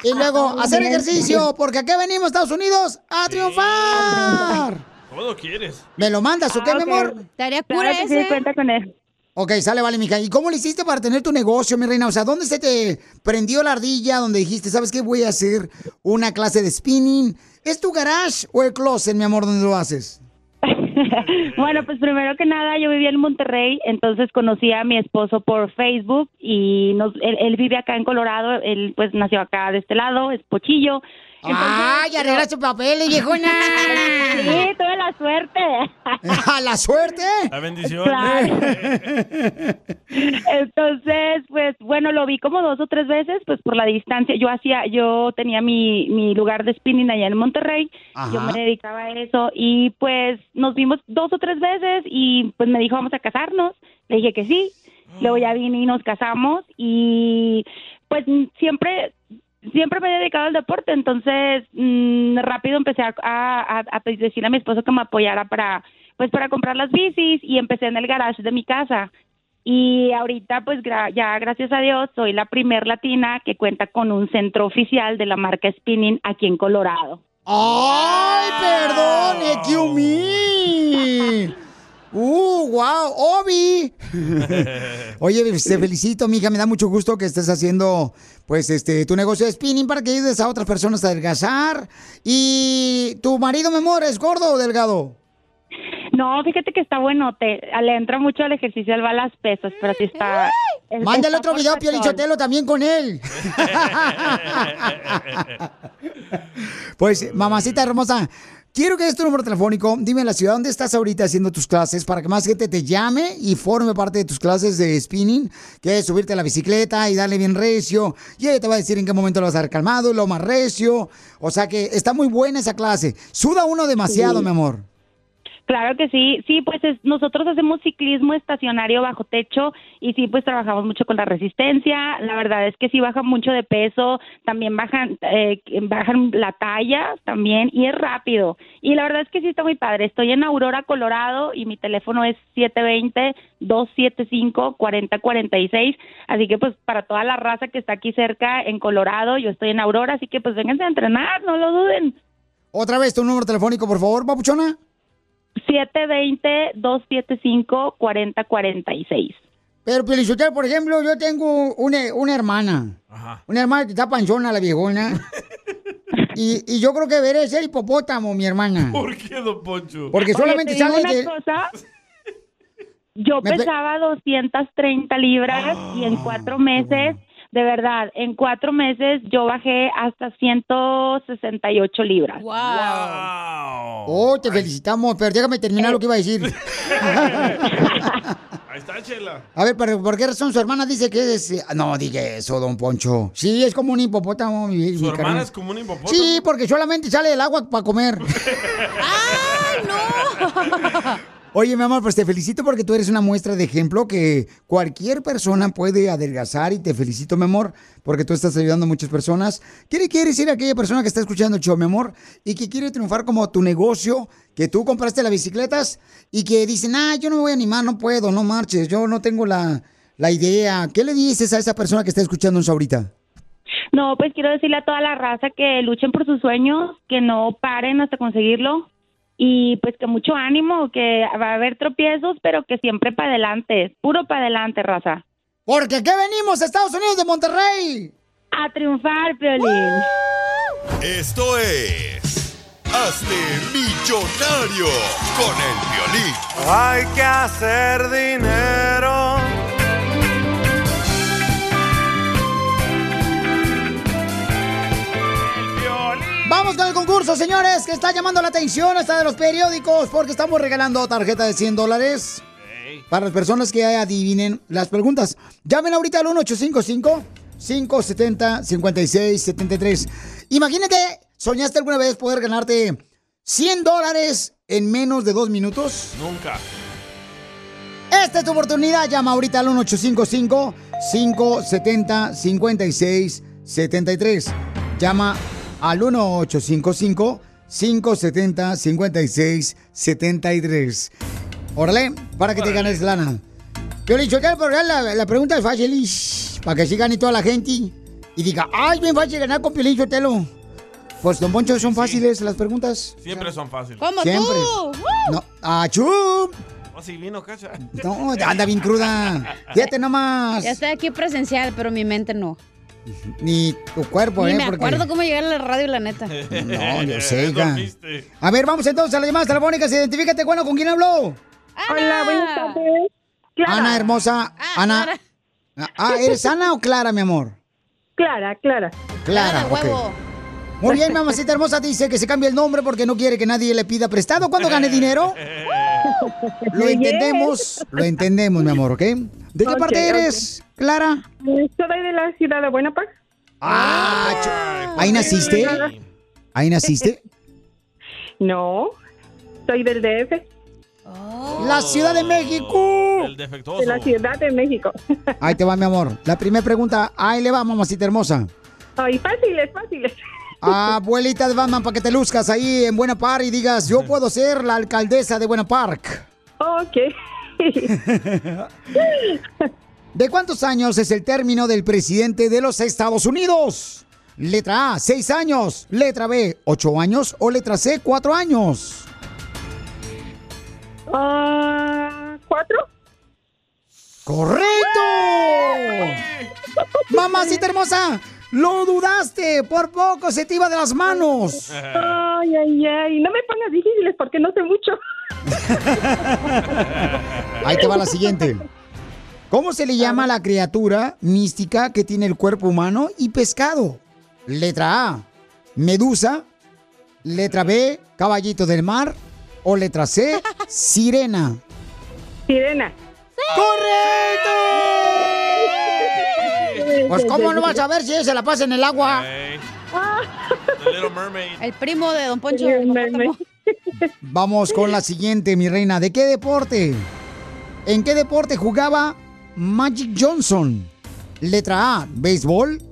Y luego, hacer ejercicio, porque aquí venimos, Estados Unidos, a triunfar. Todo quieres. ¿Me lo mandas o qué, Ah, mi amor? Estaría Claro que sí, cuenta con él. Ok, sale, vale, mija. ¿Y cómo le hiciste para tener tu negocio, mi reina? O sea, ¿dónde se te prendió la ardilla donde dijiste, ¿sabes qué? Voy a hacer una clase de spinning. ¿Es tu garage o el closet, mi amor, donde lo haces? Bueno, pues primero que nada, yo vivía en Monterrey, entonces conocí a mi esposo por Facebook y nos, él, él vive acá en Colorado, él pues nació acá de este lado, es pochillo. ¡Ay, arreglaste papeles, viejona! Sí, tuve la suerte. ¿A la suerte? La bendición. Claro. Entonces, pues bueno, lo vi como dos o tres veces, pues por la distancia. Yo hacía, yo tenía mi, mi lugar de spinning allá en Monterrey, Ajá. yo me dedicaba a eso y pues nos vimos dos o tres veces y pues me dijo vamos a casarnos. Le dije que sí. Luego ya vine y nos casamos y pues siempre siempre me he dedicado al deporte, entonces mm, rápido empecé a, a, a pues, decirle a mi esposo que me apoyara para pues para comprar las bicis y empecé en el garage de mi casa. Y ahorita pues gra- ya gracias a Dios soy la primer latina que cuenta con un centro oficial de la marca Spinning aquí en Colorado. ¡Ay, perdón! ¡Excuse me! ¡Uh, wow! ¡Obi! Oye, te felicito, mija. Me da mucho gusto que estés haciendo, pues, este, tu negocio de spinning para que ayudes a otras personas a adelgazar. ¿Y tu marido, mi amor, es gordo o delgado? No, fíjate que está bueno, te, le entra mucho al ejercicio, él va a las pesas, pero sí está... él Mándale está otro video a también con él. Pues, mamacita hermosa, quiero que des tu número telefónico. Dime la ciudad donde estás ahorita haciendo tus clases para que más gente te llame y forme parte de tus clases de spinning, que es subirte a la bicicleta y darle bien recio. Y ella te va a decir en qué momento lo vas a dar calmado, lo más recio. O sea que está muy buena esa clase. Suda uno demasiado, Sí. mi amor. Claro que sí, sí, pues es- nosotros hacemos ciclismo estacionario bajo techo y sí, pues trabajamos mucho con la resistencia. La verdad es que sí bajan mucho de peso, también bajan, eh, bajan la talla también y es rápido. Y la verdad es que sí está muy padre. Estoy en Aurora, Colorado y mi teléfono es 720-275-4046. Así que pues para toda la raza que está aquí cerca en Colorado, yo estoy en Aurora, así que pues vénganse a entrenar, no lo duden. Otra vez tu número telefónico, por favor, papuchona. 720-275-4046. Pero, Piolichotel, por ejemplo, yo tengo una, una hermana. Una hermana que está panzona, la viejona. y, y yo creo que debería ser hipopótamo, mi hermana. ¿Por qué, don Poncho? Porque Oye, solamente te digo sale una de... cosa, yo Me pe- pesaba 230 libras y en cuatro meses, de verdad, en cuatro meses yo bajé hasta 168 libras. Oh, te felicitamos, pero déjame terminar lo que iba a decir. Ahí está, Chela. A ver, pero ¿por qué razón su hermana dice que es... eh, No, diga eso, don Poncho. Sí, es como un hipopótamo. Mi, ¿Su mi hermana es como un hipopótamo? Sí, porque solamente sale del agua para comer. Oye, mi amor, pues te felicito porque tú eres una muestra de ejemplo que cualquier persona puede adelgazar y te felicito, mi amor, porque tú estás ayudando a muchas personas. ¿Qué quieres decir a aquella persona que está escuchando el show, mi amor, y que quiere triunfar como tu negocio, que tú compraste las bicicletas y que dicen, ah, yo no me voy a animar, no puedo, no marches, yo no tengo la, la idea. ¿Qué le dices a esa persona que está escuchándonos ahorita? No, pues quiero decirle a toda la raza que luchen por sus sueños, que no paren hasta conseguirlo y pues que mucho ánimo, que va a haber tropiezos, pero que siempre para adelante, puro para adelante, raza. Porque aquí venimos, Estados Unidos de Monterrey. A triunfar, Piolín. Esto es. Hazte millonario con el violín. Hay que hacer dinero. Concurso, señores, que está llamando la atención hasta de los periódicos porque estamos regalando tarjeta de 100 dólares para las personas que adivinen las preguntas. Llamen ahorita al 1855-570-5673. Imagínate, ¿soñaste alguna vez poder ganarte 100 dólares en menos de dos minutos? Nunca. Esta es tu oportunidad. Llama ahorita al 1855-570-5673. Llama al 1855-570-5673. Órale, para que te ganes lana. Yo le he dicho, pero la, la pregunta es fácil, ish, para que así gane toda la gente. Y diga, ay, bien fácil ganar con Piolín Sotelo. Pues, don Poncho, ¿son fáciles las preguntas? Siempre son fáciles. Como Siempre. tú. No, achú. Oh, sí, vino, cacha. No, anda bien cruda. Fíjate nomás. Ya estoy aquí presencial, pero mi mente no. Ni tu cuerpo, Ni ¿eh? me Porque- acuerdo cómo llegar a la radio, la neta. No, yo sé, hija. A ver, vamos entonces a las llamadas telefónicas. Identifícate, bueno, ¿con quién habló? Hola, buenas tardes. Ana, hermosa. Ana. Ah, ¿eres Ana o Clara, mi amor? Clara, Clara. Clara. Muy bien, mamacita hermosa dice que se cambie el nombre porque no quiere que nadie le pida prestado cuando gane dinero. Lo entendemos, lo entendemos, mi amor, ¿ok? ¿De qué parte eres, Clara? Soy de la ciudad de Buena Paz. Ah, ¿ahí naciste? ¿Ahí naciste? No, soy del DF. La Ciudad de México. El defectuoso. De la Ciudad de México. Ahí te va, mi amor. La primera pregunta, ahí le va, mamacita hermosa. Ay, fáciles, fáciles. Abuelita de Batman, para que te luzcas ahí en Buena Park y digas, yo puedo ser la alcaldesa de Buena Park. Ok. ¿De cuántos años es el término del presidente de los Estados Unidos? Letra A, seis años. Letra B, ocho años. O letra C, cuatro años. Ah, ¿Cuatro? ¡Correcto! Mamacita hermosa, lo dudaste. Por poco se te iba de las manos. Ay, ay, ay. No me pongas difíciles porque no sé mucho. Ahí te va la siguiente. ¿Cómo se le llama a la criatura mística que tiene el cuerpo humano y pescado? Letra A, medusa. Letra B, caballito del mar. O letra C, sirena. Sirena. ¡Correcto! Pues cómo no vas a ver si ella se la pasa en el agua. The Little Mermaid. El primo de Don Poncho. Vamos con la siguiente, mi reina. ¿De qué deporte? ¿En qué deporte jugaba Magic Johnson? Letra A, béisbol.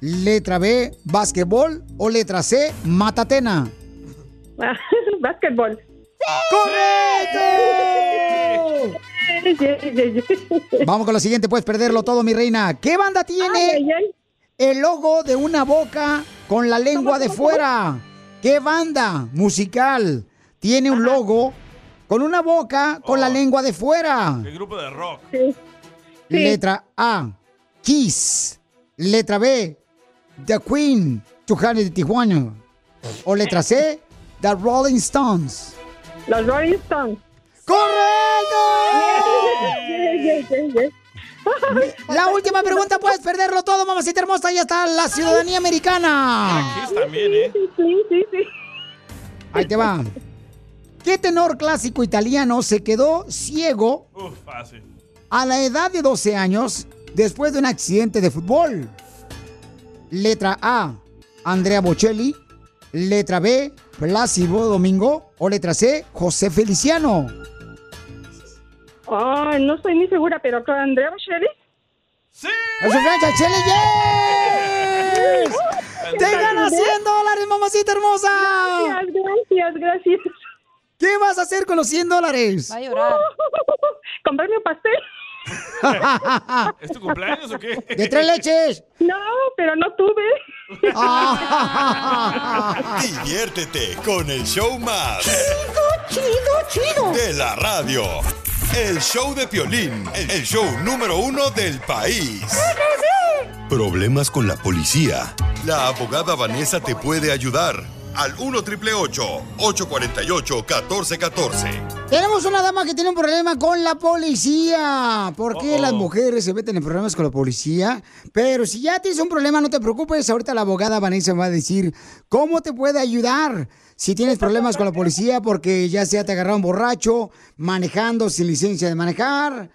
Letra B, básquetbol. O letra C, matatena. Básquetbol. ¡Correcto! Vamos con la siguiente, puedes perderlo todo, mi reina. ¿Qué banda tiene el logo de una boca con la lengua de fuera? ¿Qué banda musical tiene un logo con una boca con la lengua de fuera? El grupo de rock. Letra A, Kiss. Letra B, The Queen, Tujanes de Tijuana. O letra C, The Rolling Stones. Los Rolling Stones. ¡Correcto! La última pregunta, puedes perderlo todo, mamacita hermosa. Ya está la ciudadanía americana. Kiss también, ¿eh? Sí, sí, sí. Ahí te va. ¿Qué tenor clásico italiano se quedó ciego Uf, fácil. a la edad de 12 años después de un accidente de fútbol? Letra A, Andrea Bocelli. Letra B, Plácido Domingo. O letra C, José Feliciano. No estoy ni segura, pero con Andrea Bocelli. ¡Sí! ¡Es su Francha Chele, yes! ¡Te ganas 100 dólares, mamacita hermosa! Gracias, gracias, gracias. ¿Qué vas a hacer con los 100 dólares? Va a llorar. Comprarme un pastel. ¿Es tu cumpleaños o qué? ¡De tres leches! No, pero no tuve. Diviértete con el show más. Chido, chido, chido. De la radio. El show de Piolín. El show número uno del país. ¿Problemas con la policía? La abogada Vanessa te puede ayudar. Al 1 848 1414 Tenemos una dama que tiene un problema con la policía. ¿Por qué las mujeres se meten en problemas con la policía? Pero si ya tienes un problema, no te preocupes. Ahorita la abogada Vanessa va a decir cómo te puede ayudar. Si tienes problemas con la policía porque ya sea te agarraron borracho, manejando sin licencia de manejar,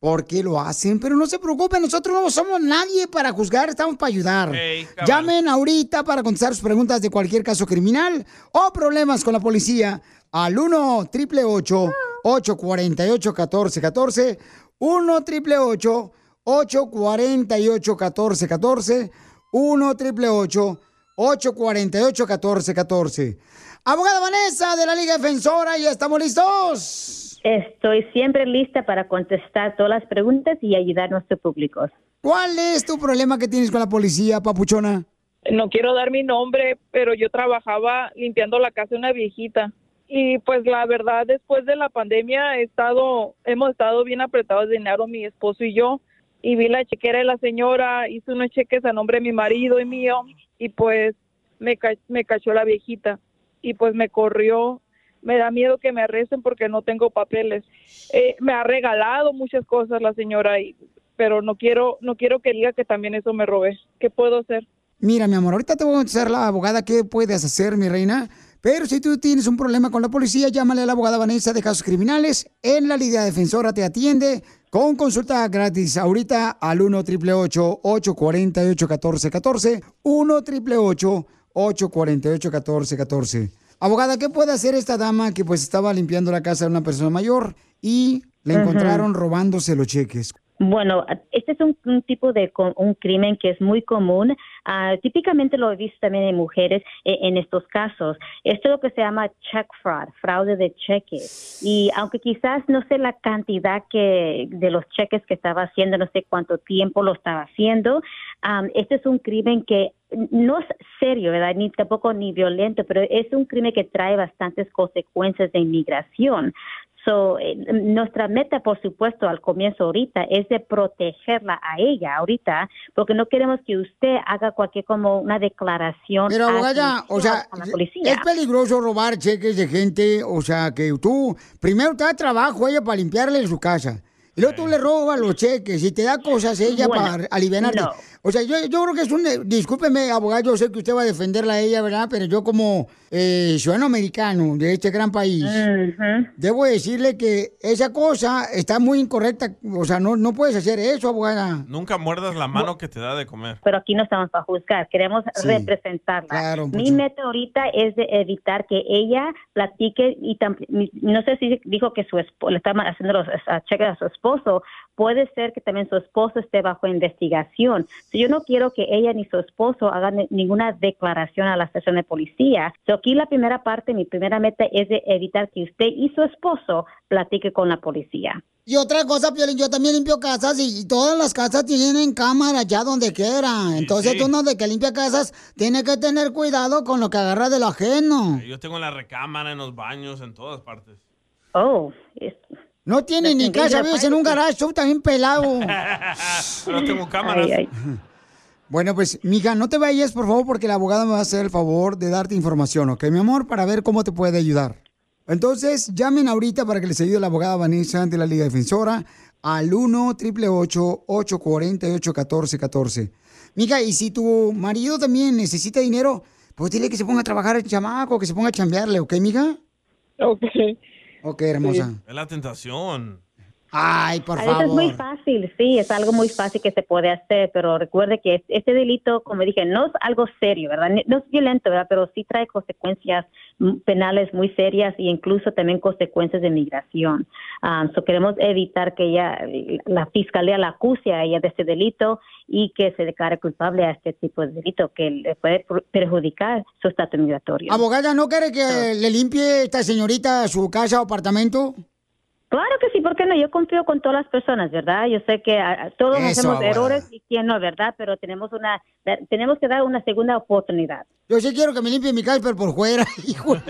¿por qué lo hacen? Pero no se preocupen, nosotros no somos nadie para juzgar, estamos para ayudar. Ey, cabal. Llamen ahorita para contestar sus preguntas de cualquier caso criminal o problemas con la policía al 1 888 848 1414 1 888 848 1414 1 888 848 1414 Abogada Vanessa de la Liga Defensora, ya estamos listos. Estoy siempre lista para contestar todas las preguntas y ayudar a nuestro público. ¿Cuál es tu problema que tienes con la policía, papuchona? No quiero dar mi nombre, pero yo trabajaba limpiando la casa de una viejita. Y pues la verdad, después de la pandemia he estado, hemos estado bien apretados de dinero mi esposo y yo. Y vi la chequera de la señora, hice unos cheques a nombre de mi marido y mío. Y pues me, ca- me cachó la viejita. Y pues me corrió. Me da miedo que me arresten porque no tengo papeles. Eh, me ha regalado muchas cosas la señora, y, pero no quiero, no quiero que diga que también eso me robé. ¿Qué puedo hacer? Mira, mi amor, ahorita te voy a contestar la abogada qué puedes hacer, mi reina. Pero si tú tienes un problema con la policía, llámale a la abogada Vanessa de Casos Criminales. En la Liga Defensora te atiende con consulta gratis ahorita al 1 888 848 1414 1 888 848 1414 Abogada, ¿qué puede hacer esta dama que pues estaba limpiando la casa de una persona mayor y le encontraron robándose los cheques? Bueno, este es un, tipo de un crimen que es muy común. Ah, típicamente lo he visto también en mujeres eh, en estos casos. Esto es lo que se llama check fraud, fraude de cheques. Y aunque quizás no sé la cantidad que de los cheques que estaba haciendo, no sé cuánto tiempo lo estaba haciendo, am, este es un crimen que no es serio, ¿verdad? Ni tampoco ni violento, pero es un crimen que trae bastantes consecuencias de inmigración. So, eh, nuestra meta, por supuesto, al comienzo ahorita es de protegerla a ella ahorita, porque no queremos que usted haga cualquier como una declaración. Pero abogada, o sea, con la policía. es peligroso robar cheques de gente, o sea, que tú primero te da trabajo ella para limpiarle su casa. Y luego tú le robas los cheques y te da cosas ella Bueno, para aliviarte. no. O sea, yo, yo creo que es un... eh, Discúlpeme, abogado, yo sé que usted va a defenderla a ella, ¿verdad? Pero yo como eh, ciudadano americano de este gran país, debo decirle que esa cosa está muy incorrecta. O sea, no, no puedes hacer eso, abogada. Nunca muerdas la mano que te da de comer. pero aquí no estamos para juzgar, queremos Sí. representarla. Claro, Mi mucho. meta ahorita es de evitar que ella platique y no sé si dijo que su esposo le está haciendo los cheques a su esposo, puede ser que también su esposo esté bajo investigación. So, yo no quiero que ella ni su esposo hagan ni- ninguna declaración a la estación de policía. So, aquí la primera parte, mi primera meta es de evitar que usted y su esposo platique con la policía. Y otra cosa, Piolín, yo también limpio casas y, y todas las casas tienen cámara ya donde quiera. Entonces sí. tú no de que limpia casas, tiene que tener cuidado con lo que agarra de lo ajeno. Yo tengo en la recámara, en los baños, en todas partes. Oh, No tiene ni casa, vives en un garage, tú también pelado. Pero tengo cámaras. Bueno, pues, mija, no te vayas, por favor, porque la abogada me va a hacer el favor de darte información, ¿ok, mi amor? Para ver cómo te puede ayudar. Entonces, llamen ahorita para que les ayude la abogada Vanessa de la Liga Defensora al 1 888 848 1414 Mija, y si tu marido también necesita dinero, pues dile que se ponga a trabajar el chamaco, que se ponga a chambearle, ¿ok, mija? Ok. Ok, hermosa. Es la tentación. Ay, por A veces es muy fácil, sí, es algo muy fácil que se puede hacer, pero recuerde que este delito, como dije, no es algo serio, ¿verdad? No es violento, ¿verdad? Pero sí trae consecuencias penales muy serias e incluso también consecuencias de migración. Um, so queremos evitar que ella, la fiscalía la acuse a ella de este delito y que se declare culpable a este tipo de delito que le puede per- perjudicar su estatus migratorio. Abogada, ¿no quiere que le limpie esta señorita su casa o apartamento? Claro que sí, ¿por qué no? Yo confío con todas las personas, ¿verdad? Yo sé que ah, ah, todos Eso, hacemos abuela. errores y quién no, ¿verdad? Pero tenemos una tenemos que dar una segunda oportunidad. Yo sí quiero que me limpie mi pero por fuera, hijo.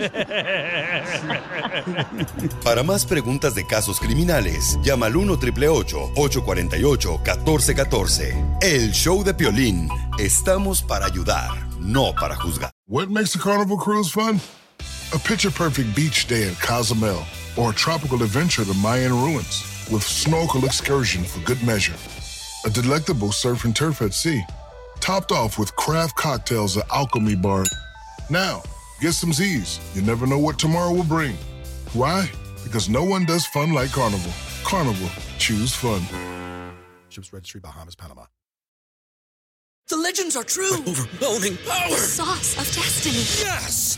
Para más preguntas de casos criminales, llama al 1 848 1414 El show de Piolín. Estamos para ayudar, no para juzgar. What makes a carnival cruise fun? A picture perfect beach day at Cozumel or a tropical adventure to Mayan ruins with snorkel excursion for good measure. A delectable surf and turf at sea, topped off with craft cocktails at Alchemy Bar. Now, get some Z's. You never know what tomorrow will bring. Why? Because no one does fun like Carnival. Carnival, choose fun. Ships Registry, Bahamas, Panama. The legends are true. overwhelming power! The sauce of destiny. Yes!